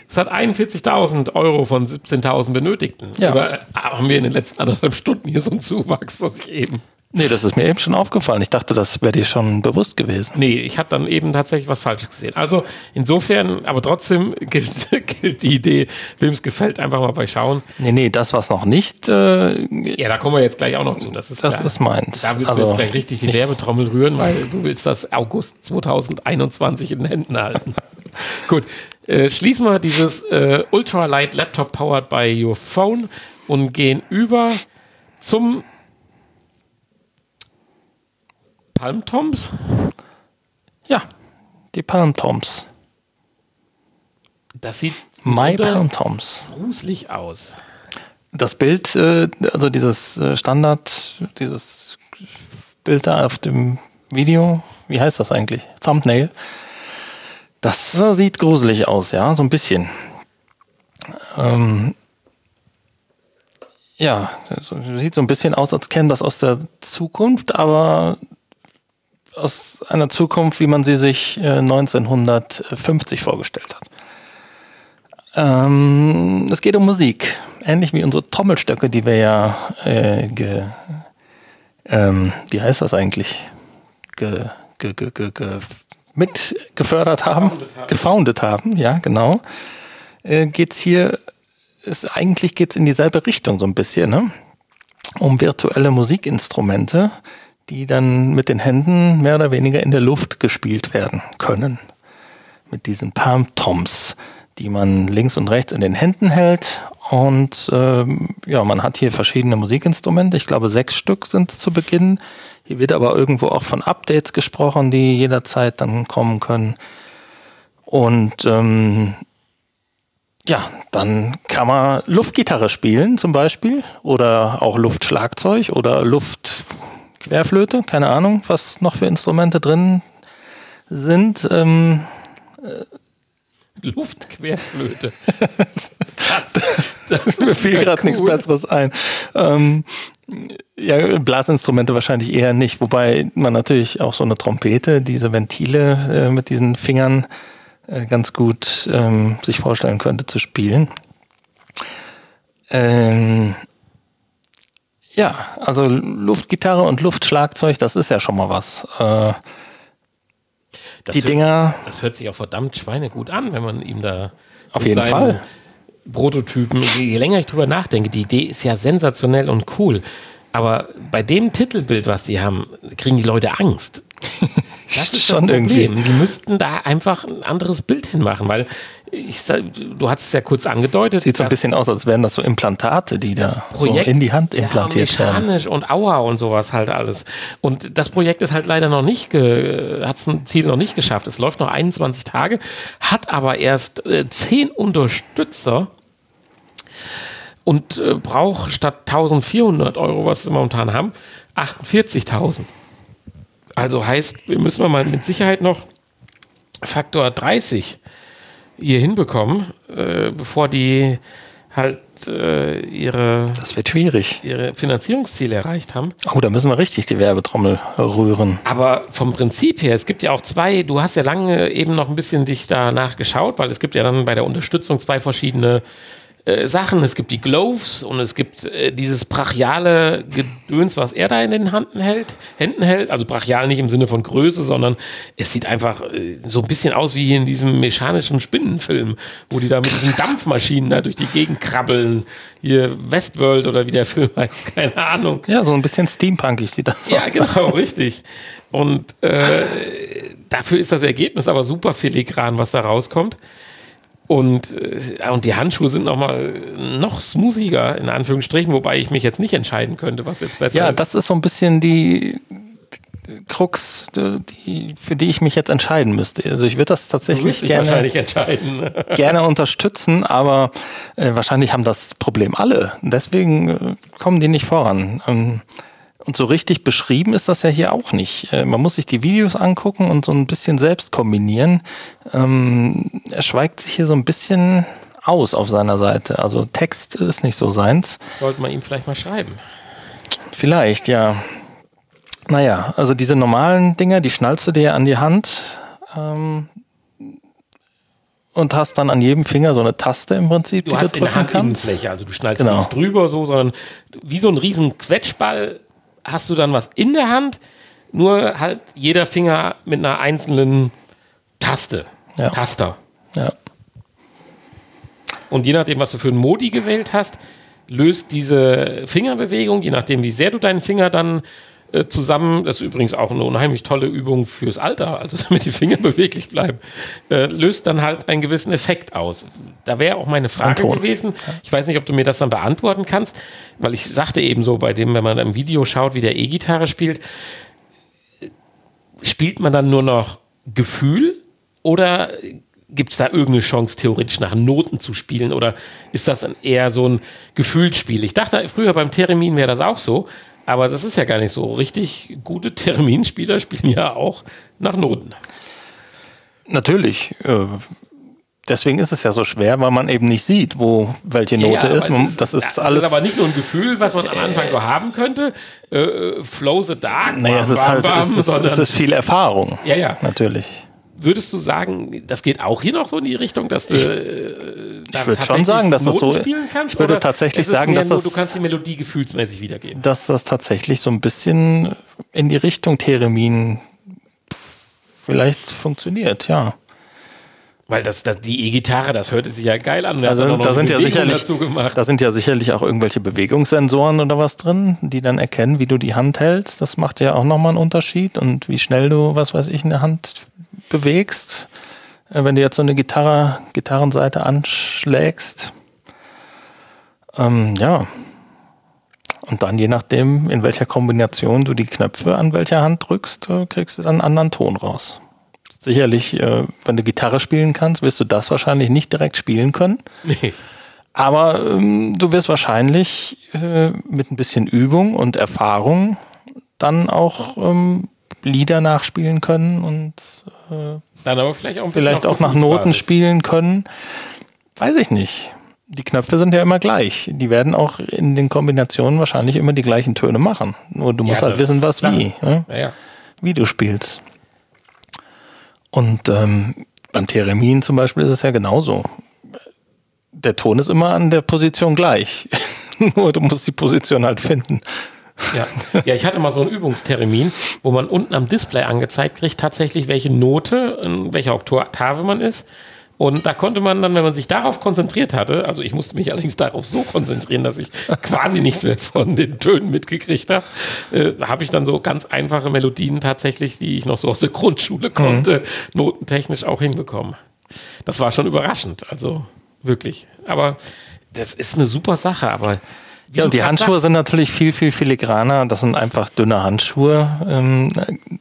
Es hat 41.000 Euro von 17.000 Benötigten. Ja. Aber haben wir in den letzten anderthalb Stunden hier so einen Zuwachs, dass ich eben Nee, das ist mir eben schon aufgefallen. Ich dachte, das wäre dir schon bewusst gewesen. Nee, ich habe dann eben tatsächlich was Falsches gesehen. Also insofern, aber trotzdem gilt, gilt die Idee, wem es gefällt, einfach mal bei schauen. Nee, nee, das, was noch nicht, äh, Ja, da kommen wir jetzt gleich auch noch zu. Das ist, das klar. ist meins. Da willst du Also, jetzt gleich richtig die Werbetrommel rühren, weil du willst das August 2021 in den Händen halten. Gut, äh, schließen wir dieses äh, Ultralight Laptop powered by your phone und gehen über zum Palm Toms. Ja, die Palm Toms. Das sieht My mitunter Palm Toms. gruselig aus. Das Bild, äh, also dieses äh, Standard, dieses Bild da auf dem Video, wie heißt das eigentlich? Thumbnail. Das sieht gruselig aus, ja, so ein bisschen. Ähm, ja, sieht so ein bisschen aus, als käme das aus der Zukunft, aber aus einer Zukunft, wie man sie sich äh, 1950 vorgestellt hat. Ähm, es geht um Musik. Ähnlich wie unsere Trommelstöcke, die wir ja äh, ge, ähm, wie heißt das eigentlich? Ge, ge, ge, ge, ge, mit gefördert haben, gefoundet haben, ja, genau. Äh, geht's hier, ist, eigentlich geht's in dieselbe Richtung so ein bisschen, ne? Um virtuelle Musikinstrumente, die dann mit den Händen mehr oder weniger in der Luft gespielt werden können mit diesen Palm Toms, die man links und rechts in den Händen hält. Und ähm, ja, man hat hier verschiedene Musikinstrumente. Ich glaube, sechs Stück sind zu Beginn. Hier wird aber irgendwo auch von Updates gesprochen, die jederzeit dann kommen können. Und ähm, ja, dann kann man Luftgitarre spielen zum Beispiel oder auch Luftschlagzeug oder Luftquerflöte, keine Ahnung, was noch für Instrumente drin sind. Ähm, Luftquerflöte. Mir fiel gerade nichts cool. Besseres ein. Ähm, ja, Blasinstrumente wahrscheinlich eher nicht, wobei man natürlich auch so eine Trompete, diese Ventile äh, mit diesen Fingern äh, ganz gut ähm, sich vorstellen könnte zu spielen. Ähm, ja, also Luftgitarre und Luftschlagzeug, das ist ja schon mal was. Äh, Das die hört- Dinger, Das hört sich auch verdammt schweinegut an, wenn man ihm da Auf jeden Fall. Prototypen, je länger ich drüber nachdenke, die Idee ist ja sensationell und cool. Aber bei dem Titelbild, was die haben, kriegen die Leute Angst. Das ist Schon das irgendwie. Die müssten da einfach ein anderes Bild hinmachen, weil ich, du hast es ja kurz angedeutet. Sieht so ein bisschen aus, als wären das so Implantate, die da so Projekt in die Hand implantiert ja, werden. mechanisch und Aua und sowas halt alles. Und das Projekt ist halt leider noch nicht, hat ein Ziel noch nicht geschafft. Es läuft noch 21 Tage, hat aber erst äh, 10 Unterstützer und äh, braucht statt 1400 Euro, was wir momentan haben, 48.000. Also heißt, wir müssen wir mal mit Sicherheit noch Faktor 30 hier hinbekommen, äh, bevor die halt äh, ihre, Das wird schwierig. ihre Finanzierungsziele erreicht haben. Oh, da müssen wir richtig die Werbetrommel rühren. Aber vom Prinzip her, es gibt ja auch zwei, du hast ja lange eben noch ein bisschen dich danach geschaut, weil es gibt ja dann bei der Unterstützung zwei verschiedene äh, Sachen. Es gibt die Gloves und es gibt äh, dieses brachiale Gedöns, was er da in den Händen hält, Händen hält. Also brachial nicht im Sinne von Größe, sondern es sieht einfach äh, so ein bisschen aus wie in diesem mechanischen Spinnenfilm, wo die da mit diesen Dampfmaschinen da durch die Gegend krabbeln. Hier Westworld oder wie der Film heißt, keine Ahnung. Ja, so ein bisschen steampunkig sieht das Ja, aus. genau, richtig. Und äh, dafür ist das Ergebnis aber super filigran, was da rauskommt. Und, äh, und die Handschuhe sind noch mal noch smoothiger, in Anführungsstrichen, wobei ich mich jetzt nicht entscheiden könnte, was jetzt besser Ja, ist. das ist so ein bisschen die Krux, die, für die ich mich jetzt entscheiden müsste. Also ich würde das tatsächlich gerne, wahrscheinlich entscheiden. gerne unterstützen, aber äh, wahrscheinlich haben das Problem alle. Deswegen äh, kommen die nicht voran. Ähm, und so richtig beschrieben ist das ja hier auch nicht. Äh, man muss sich die Videos angucken und so ein bisschen selbst kombinieren. Ähm, er schweigt sich hier so ein bisschen aus auf seiner Seite. Also Text ist nicht so seins. Sollte man ihm vielleicht mal schreiben. Vielleicht, ja. Naja, also diese normalen Dinger, die schnallst du dir an die Hand ähm, und hast dann an jedem Finger so eine Taste im Prinzip, Du die hast du drücken kannst. Handinnenfläche, also du schnallst Genau. nichts drüber so, sondern wie so ein riesen Quetschball hast du dann was in der Hand, nur halt jeder Finger mit einer einzelnen Taste, Ja. Taster. Ja. Und je nachdem, was du für einen Modi gewählt hast, löst diese Fingerbewegung, je nachdem, wie sehr du deinen Finger dann äh, zusammen, das ist übrigens auch eine unheimlich tolle Übung fürs Alter, also damit die Finger beweglich bleiben, äh, löst dann halt einen gewissen Effekt aus. Da wäre auch meine Frage Ton. gewesen. Ich weiß nicht, ob du mir das dann beantworten kannst, weil ich sagte eben so, bei dem, wenn man im Video schaut, wie der E-Gitarre spielt, spielt man dann nur noch Gefühl oder gibt es da irgendeine Chance, theoretisch nach Noten zu spielen oder ist das eher so ein Gefühlsspiel? Ich dachte früher beim Theremin wäre das auch so, aber das ist ja gar nicht so. Richtig gute Thereminspieler spielen ja auch nach Noten. Natürlich. Äh, deswegen ist es ja so schwer, weil man eben nicht sieht, wo welche Note Ja, ist. Man, es das ist ja, alles. Es ist aber nicht nur ein Gefühl, was man am Anfang so haben könnte. Äh, flow the dark. naja, es ist halt, bam, es ist, sondern- es ist viel Erfahrung. Ja, ja. Natürlich. Würdest du sagen, das geht auch hier noch so in die Richtung, dass du äh, ich würde schon sagen, dass das Noten so- spielen kannst? ich würde tatsächlich sagen, dass nur, das- du kannst die Melodie gefühlsmäßig wiedergeben. Dass das tatsächlich so ein bisschen in die Richtung Theremin vielleicht funktioniert, ja. Weil das, das, die E-Gitarre, das hörte sich ja geil an. Also da sind ja sicherlich, dazu gemacht. da sind ja sicherlich auch irgendwelche Bewegungssensoren oder was drin, die dann erkennen, wie du die Hand hältst. Das macht ja auch nochmal einen Unterschied und wie schnell du, was weiß ich, eine Hand bewegst. Äh, Wenn du jetzt so eine Gitarre, Gitarrenseite anschlägst. Ähm, ja. Und dann je nachdem, in welcher Kombination du die Knöpfe an welcher Hand drückst, äh, kriegst du dann einen anderen Ton raus. Sicherlich, äh, wenn du Gitarre spielen kannst, wirst du das wahrscheinlich nicht direkt spielen können. Nee. Aber ähm, du wirst wahrscheinlich äh, mit ein bisschen Übung und Erfahrung dann auch ähm, Lieder nachspielen können und äh, Dann aber vielleicht auch vielleicht auch nach Noten spielen können. Weiß ich nicht. Die Knöpfe sind ja immer gleich. Die werden auch in den Kombinationen wahrscheinlich immer die gleichen Töne machen. Nur du musst Ja, halt wissen, was wie. Ne? Ja, ja. wie du spielst. Und ähm, beim Theremin zum Beispiel ist es ja genauso. Der Ton ist immer an der Position gleich. Nur du musst die Position halt finden. Ja. ja, ich hatte mal so einen Übungstermin, wo man unten am Display angezeigt kriegt, tatsächlich welche Note, in welcher Oktave man ist. Und da konnte man dann, wenn man sich darauf konzentriert hatte, also ich musste mich allerdings darauf so konzentrieren, dass ich quasi nichts mehr von den Tönen mitgekriegt habe, äh, habe ich dann so ganz einfache Melodien tatsächlich, die ich noch so aus der Grundschule konnte, mhm. notentechnisch auch hinbekommen. Das war schon überraschend, also wirklich. Aber das ist eine super Sache, aber ja, und die Handschuhe sagst, sind natürlich viel, viel filigraner. Das sind einfach dünne Handschuhe. Ähm,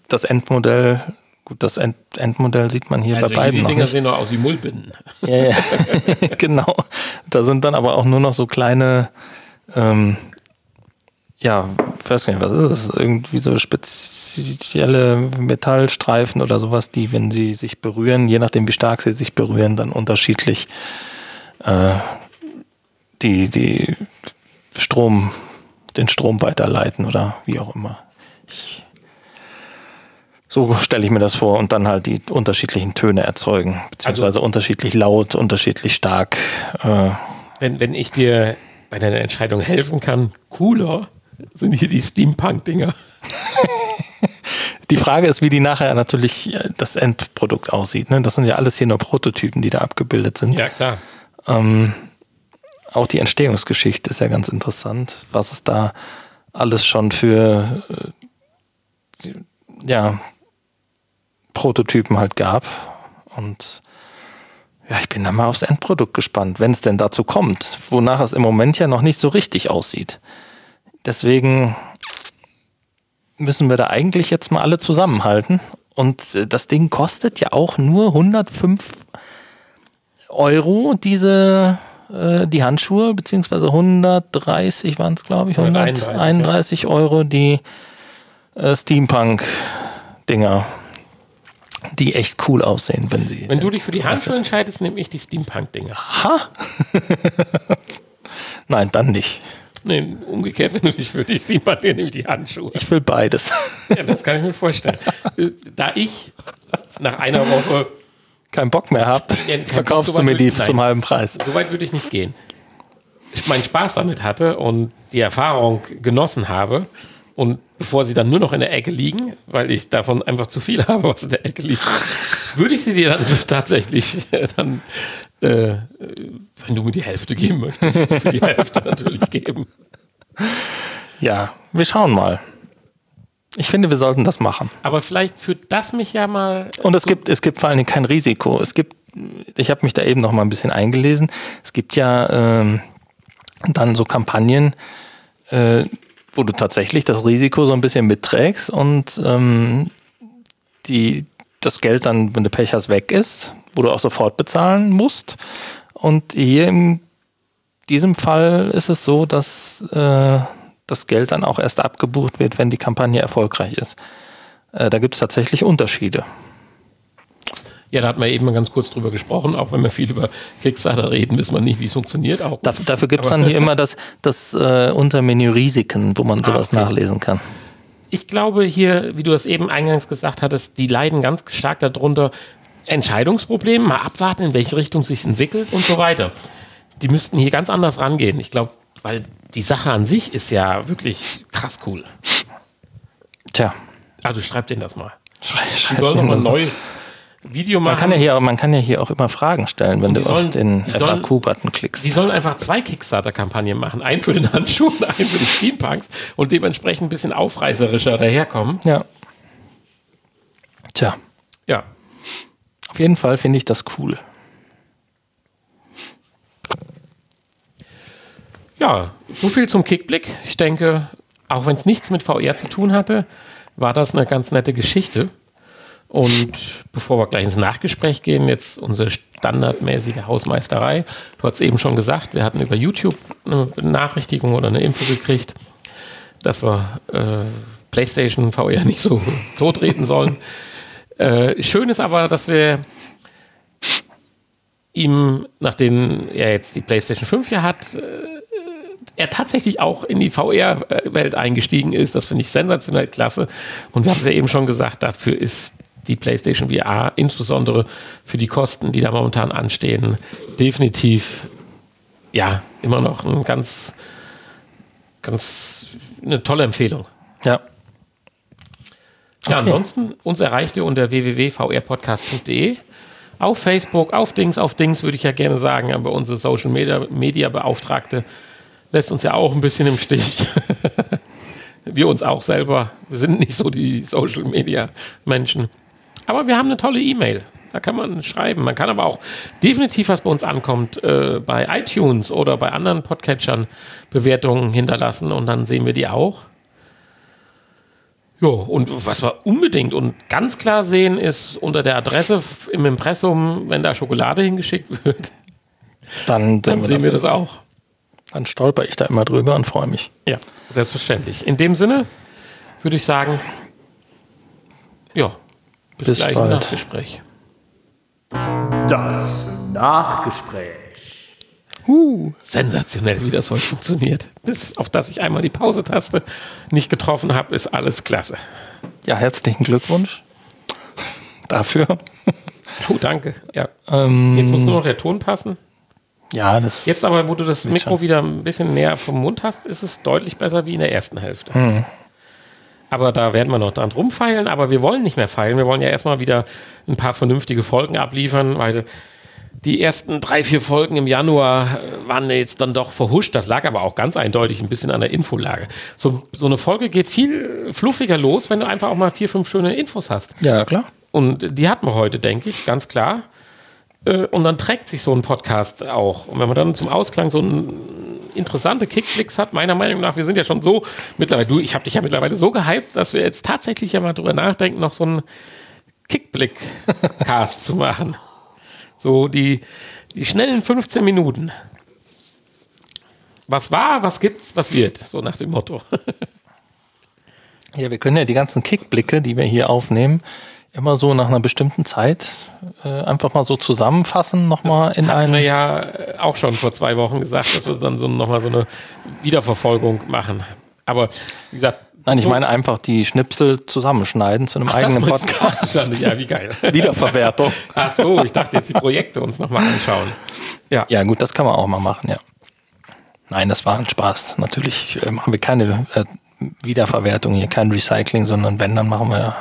das Endmodell Gut, das End Endmodell sieht man hier also bei beiden. Die Dinger sehen nur aus wie Mullbinden. Ja, ja. genau. Da sind dann aber auch nur noch so kleine, ähm, ja, ich weiß nicht, was ist es? Irgendwie so spezielle Metallstreifen oder sowas, die, wenn sie sich berühren, je nachdem wie stark sie sich berühren, dann unterschiedlich äh, die, die Strom, den Strom weiterleiten oder wie auch immer. Ich so stelle ich mir das vor und dann halt die unterschiedlichen Töne erzeugen, beziehungsweise also, unterschiedlich laut, unterschiedlich stark. Äh. Wenn, wenn ich dir bei deiner Entscheidung helfen kann, cooler sind hier die Steampunk-Dinger. die Frage ist, wie die nachher natürlich äh, das Endprodukt aussieht. Ne? Das sind ja alles hier nur Prototypen, die da abgebildet sind. Ja, klar. Ähm, auch die Entstehungsgeschichte ist ja ganz interessant, was es da alles schon für äh, ja, Prototypen halt gab. Und ja, ich bin da mal aufs Endprodukt gespannt, wenn es denn dazu kommt, wonach es im Moment ja noch nicht so richtig aussieht. Deswegen müssen wir da eigentlich jetzt mal alle zusammenhalten. Und äh, das Ding kostet ja auch nur 105 Euro, diese, äh, die Handschuhe, beziehungsweise 130 waren es, glaube ich, 131 ja. Euro die äh, Steampunk-Dinger die echt cool aussehen, wenn sie. Wenn du dich für die Handschuhe entscheidest, nehme ich die Steampunk-Dinger. Ha! Nein, dann nicht. Nee, umgekehrt, wenn du dich für die Steampunk nehme ich die Handschuhe. Ich will beides. Ja, das kann ich mir vorstellen. Da ich nach einer Woche keinen Bock mehr habe, verkaufst Bock, du mir die nein, zum halben Preis. So weit würde ich nicht gehen. Ich meinen Spaß damit hatte und die Erfahrung genossen habe, und bevor sie dann nur noch in der Ecke liegen, weil ich davon einfach zu viel habe, was in der Ecke liegt, würde ich sie dir dann tatsächlich dann, äh, wenn du mir die Hälfte geben möchtest, für die Hälfte natürlich geben. Ja, wir schauen mal. Ich finde, wir sollten das machen. Aber vielleicht führt das mich ja mal. Und es gibt, es gibt vor allen Dingen kein Risiko. Es gibt, ich habe mich da eben noch mal ein bisschen eingelesen. Es gibt ja ähm, dann so Kampagnen, äh, wo du tatsächlich das Risiko so ein bisschen mitträgst und ähm, die, das Geld dann, wenn du Pech hast, weg ist, wo du auch sofort bezahlen musst. Und hier in diesem Fall ist es so, dass äh, das Geld dann auch erst abgebucht wird, wenn die Kampagne erfolgreich ist. Äh, da gibt es tatsächlich Unterschiede. Ja, da hat man eben mal ganz kurz drüber gesprochen, auch wenn wir viel über Kickstarter reden, wissen wir nicht, wie es funktioniert. Auch dafür, dafür gibt es dann hier immer das, das äh, Untermenü Risiken, wo man ah, sowas okay. nachlesen kann. Ich glaube hier, wie du es eben eingangs gesagt hattest, die leiden ganz stark darunter, Entscheidungsprobleme, mal abwarten, in welche Richtung sich entwickelt und so weiter. Die müssten hier ganz anders rangehen. Ich glaube, weil die Sache an sich ist ja wirklich krass cool. Tja. Also schreib denen das mal. Schrei, die sollen nochmal ein neues Video machen. Man kann ja hier, man kann ja hier auch immer Fragen stellen, wenn du sollen, auf den FAQ-Button klickst. Sie sollen einfach zwei Kickstarter-Kampagnen machen. Einen für den Handschuh und einen für die Steampunks und dementsprechend ein bisschen aufreißerischer daherkommen. Ja. Tja. Ja. Auf jeden Fall finde ich das cool. Ja, so viel zum Kickblick. Ich denke, auch wenn es nichts mit VR zu tun hatte, war das eine ganz nette Geschichte. Und bevor wir gleich ins Nachgespräch gehen, jetzt unsere standardmäßige Hausmeisterei. Du hast eben schon gesagt, wir hatten über YouTube eine Benachrichtigung oder eine Info gekriegt, dass wir äh, PlayStation VR nicht so totreden sollen. äh, schön ist aber, dass wir ihm, nachdem er jetzt die PlayStation 5 ja hat, äh, er tatsächlich auch in die VR-Welt eingestiegen ist. Das finde ich sensationell klasse. Und wir haben es ja eben schon gesagt, dafür ist die PlayStation VR, insbesondere für die Kosten, die da momentan anstehen, definitiv ja immer noch ein ganz, ganz eine tolle Empfehlung. Ja. Ja, okay. ansonsten uns erreicht ihr unter www.vrpodcast.de auf Facebook, auf Dings, auf Dings, würde ich ja gerne sagen, aber unsere Social Media, Media Beauftragte lässt uns ja auch ein bisschen im Stich. wir uns auch selber. Wir sind nicht so die Social Media Menschen. Aber wir haben eine tolle E-Mail. Da kann man schreiben. Man kann aber auch definitiv, was bei uns ankommt, äh, bei iTunes oder bei anderen Podcatchern Bewertungen hinterlassen und dann sehen wir die auch. Ja, und was wir unbedingt und ganz klar sehen, ist unter der Adresse im Impressum, wenn da Schokolade hingeschickt wird, Dann, dann sehen wir das auch. Dann stolper ich da immer drüber und freue mich. Ja, selbstverständlich. In dem Sinne würde ich sagen, ja, bis, Bis gleich im bald. Nachgespräch. Das Nachgespräch. Sensationell, wie das heute funktioniert. Bis auf dass ich einmal die Pause-Taste nicht getroffen habe, ist alles klasse. Ja, herzlichen Glückwunsch dafür. Oh, danke. Ja. Ähm, Jetzt muss nur noch der Ton passen. Ja, das Jetzt aber, wo du das Mikro schon. wieder ein bisschen näher vom Mund hast, ist es deutlich besser wie in der ersten Hälfte. Hm. Aber da werden wir noch dran rumfeilen. Aber wir wollen nicht mehr feilen. Wir wollen ja erstmal wieder ein paar vernünftige Folgen abliefern, weil die ersten drei, vier Folgen im Januar äh, waren jetzt dann doch verhuscht. Das lag aber auch ganz eindeutig ein bisschen an der Infolage. So, so eine Folge geht viel fluffiger los, wenn du einfach auch mal vier, fünf schöne Infos hast. ja klar. Und die hatten wir heute, denke ich, ganz klar. Äh, Und dann trägt sich so ein Podcast auch. Und wenn man dann zum Ausklang so interessante Kickflicks hat, meiner Meinung nach, wir sind ja schon so mittlerweile, du, ich habe dich ja mittlerweile so gehypt, dass wir jetzt tatsächlich ja mal drüber nachdenken, noch so einen Kickblick-Cast zu machen. So die, die schnellen 15 Minuten. Was war, was gibt's, was wird, so nach dem Motto. Ja, wir können ja die ganzen Kickblicke, die wir hier aufnehmen, immer so nach einer bestimmten Zeit äh, einfach mal so zusammenfassen, nochmal in Hatten wir einem. ja äh, auch schon vor zwei Wochen gesagt, dass wir dann so nochmal so eine Wiederverfolgung machen. Aber wie gesagt, Nein, ich so- meine einfach die Schnipsel zusammenschneiden zu einem das eigenen? Podcast. Ja, wie geil. Wiederverwertung. Ach so, ich dachte jetzt die Projekte uns nochmal anschauen. Ja, Ja, gut, das kann man auch mal machen, ja. Nein, das war ein Spaß. Natürlich äh, machen wir keine äh, Wiederverwertung hier, kein Recycling, sondern wenn, dann machen wir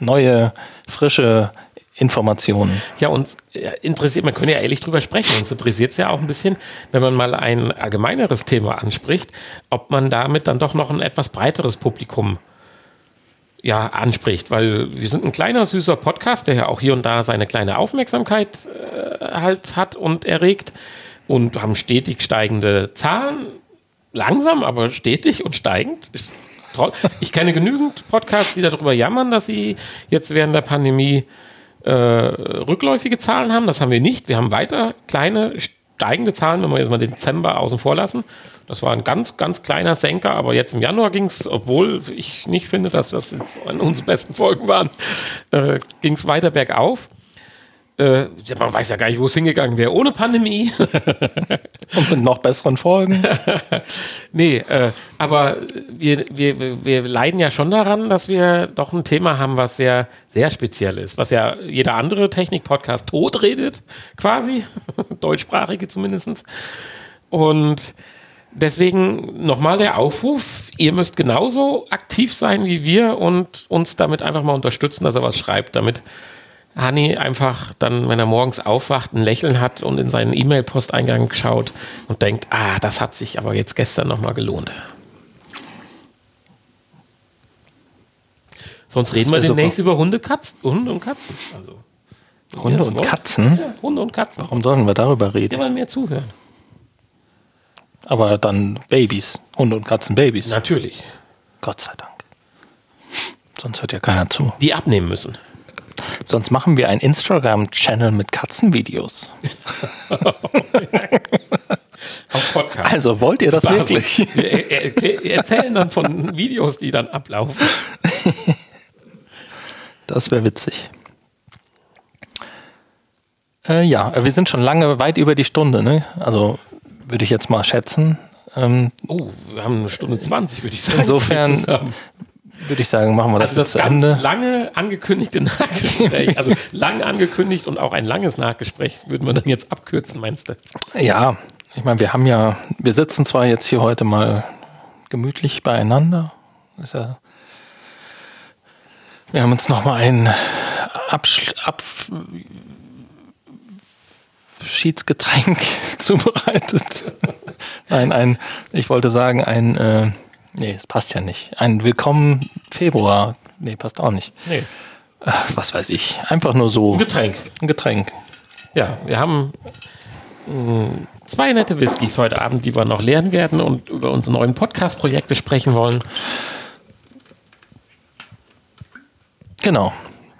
neue, frische Informationen. ja uns äh, interessiert, man könnte ja ehrlich drüber sprechen. Uns interessiert es ja auch ein bisschen, wenn man mal ein allgemeineres Thema anspricht, ob man damit dann doch noch ein etwas breiteres Publikum ja, anspricht, weil wir sind ein kleiner, süßer Podcast, der ja auch hier und da seine kleine Aufmerksamkeit äh, halt hat und erregt und haben stetig steigende Zahlen, langsam, aber stetig und steigend. Ich kenne genügend Podcasts, die darüber jammern, dass sie jetzt während der Pandemie äh, rückläufige Zahlen haben. Das haben wir nicht. Wir haben weiter kleine steigende Zahlen, wenn wir jetzt mal den Dezember außen vor lassen. Das war ein ganz, ganz kleiner Senker, aber jetzt im Januar ging es, obwohl ich nicht finde, dass das jetzt unsere besten Folgen waren, äh, ging es weiter bergauf. Äh, man weiß ja gar nicht, wo es hingegangen wäre ohne Pandemie. Und mit noch besseren Folgen. Nee, äh, aber wir, wir, wir leiden ja schon daran, dass wir doch ein Thema haben, was sehr, sehr speziell ist, was ja jeder andere Technik-Podcast totredet, quasi, deutschsprachige zumindest. Und deswegen nochmal der Aufruf, ihr müsst genauso aktiv sein wie wir und uns damit einfach mal unterstützen, dass er was schreibt, damit Hani einfach dann, wenn er morgens aufwacht, ein Lächeln hat und in seinen E-Mail-Posteingang schaut und denkt, ah, das hat sich aber jetzt gestern nochmal gelohnt. Sonst reden wir wär super. demnächst über Hunde, Katzen, Hunde und Katzen. Also, Hunde und wollt. Katzen? Ja, Hunde und Katzen. Warum sollen wir darüber reden? wollen mehr zuhören. Aber dann Babys. Hunde und Katzen Babys. Natürlich. Gott sei Dank. Sonst hört ja keiner zu. Die abnehmen müssen. Sonst machen wir einen Instagram-Channel mit Katzenvideos. Auf Podcast. Also wollt ihr das wirklich? Wir er- er- erzählen dann von Videos, die dann ablaufen. Das wäre witzig. Äh, ja, wir sind schon lange weit über die Stunde, ne? Also würde ich jetzt mal schätzen. Ähm, Oh, wir haben eine Stunde 20, würde ich sagen. Insofern. Würde ich sagen, machen wir das, Also jetzt das zu ganz Ende. lange angekündigte Nachgespräch, also lang angekündigt und auch ein langes Nachgespräch, würden wir dann jetzt abkürzen, meinst du? Ja, ich meine, wir haben ja, wir sitzen zwar jetzt hier heute mal gemütlich beieinander. Ist ja, wir haben uns noch mal einen Absch ab, Abschiedsgetränk zubereitet. Nein, ein, ich wollte sagen, ein, äh, nee, es passt ja nicht. Ein Willkommen Februar. Nee, passt auch nicht. Nee. Ach, was weiß ich. Einfach nur so. Ein Getränk. Ein Getränk. Ja, wir haben mh, zwei nette Whiskys heute Abend, die wir noch lernen werden und über unsere neuen Podcast-Projekte sprechen wollen. Genau.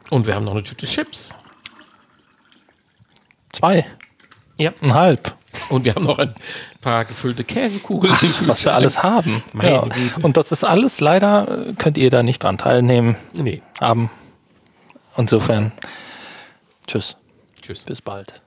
Und wir haben noch eine Tüte Chips. Zwei. Ja. Ein halb. Und wir haben noch ein paar gefüllte Käsekugeln. Was wir alles haben. Ja. Und das ist alles leider, äh, könnt ihr da nicht dran teilnehmen. Nee. Haben. Insofern. Tschüss. Tschüss. Bis bald.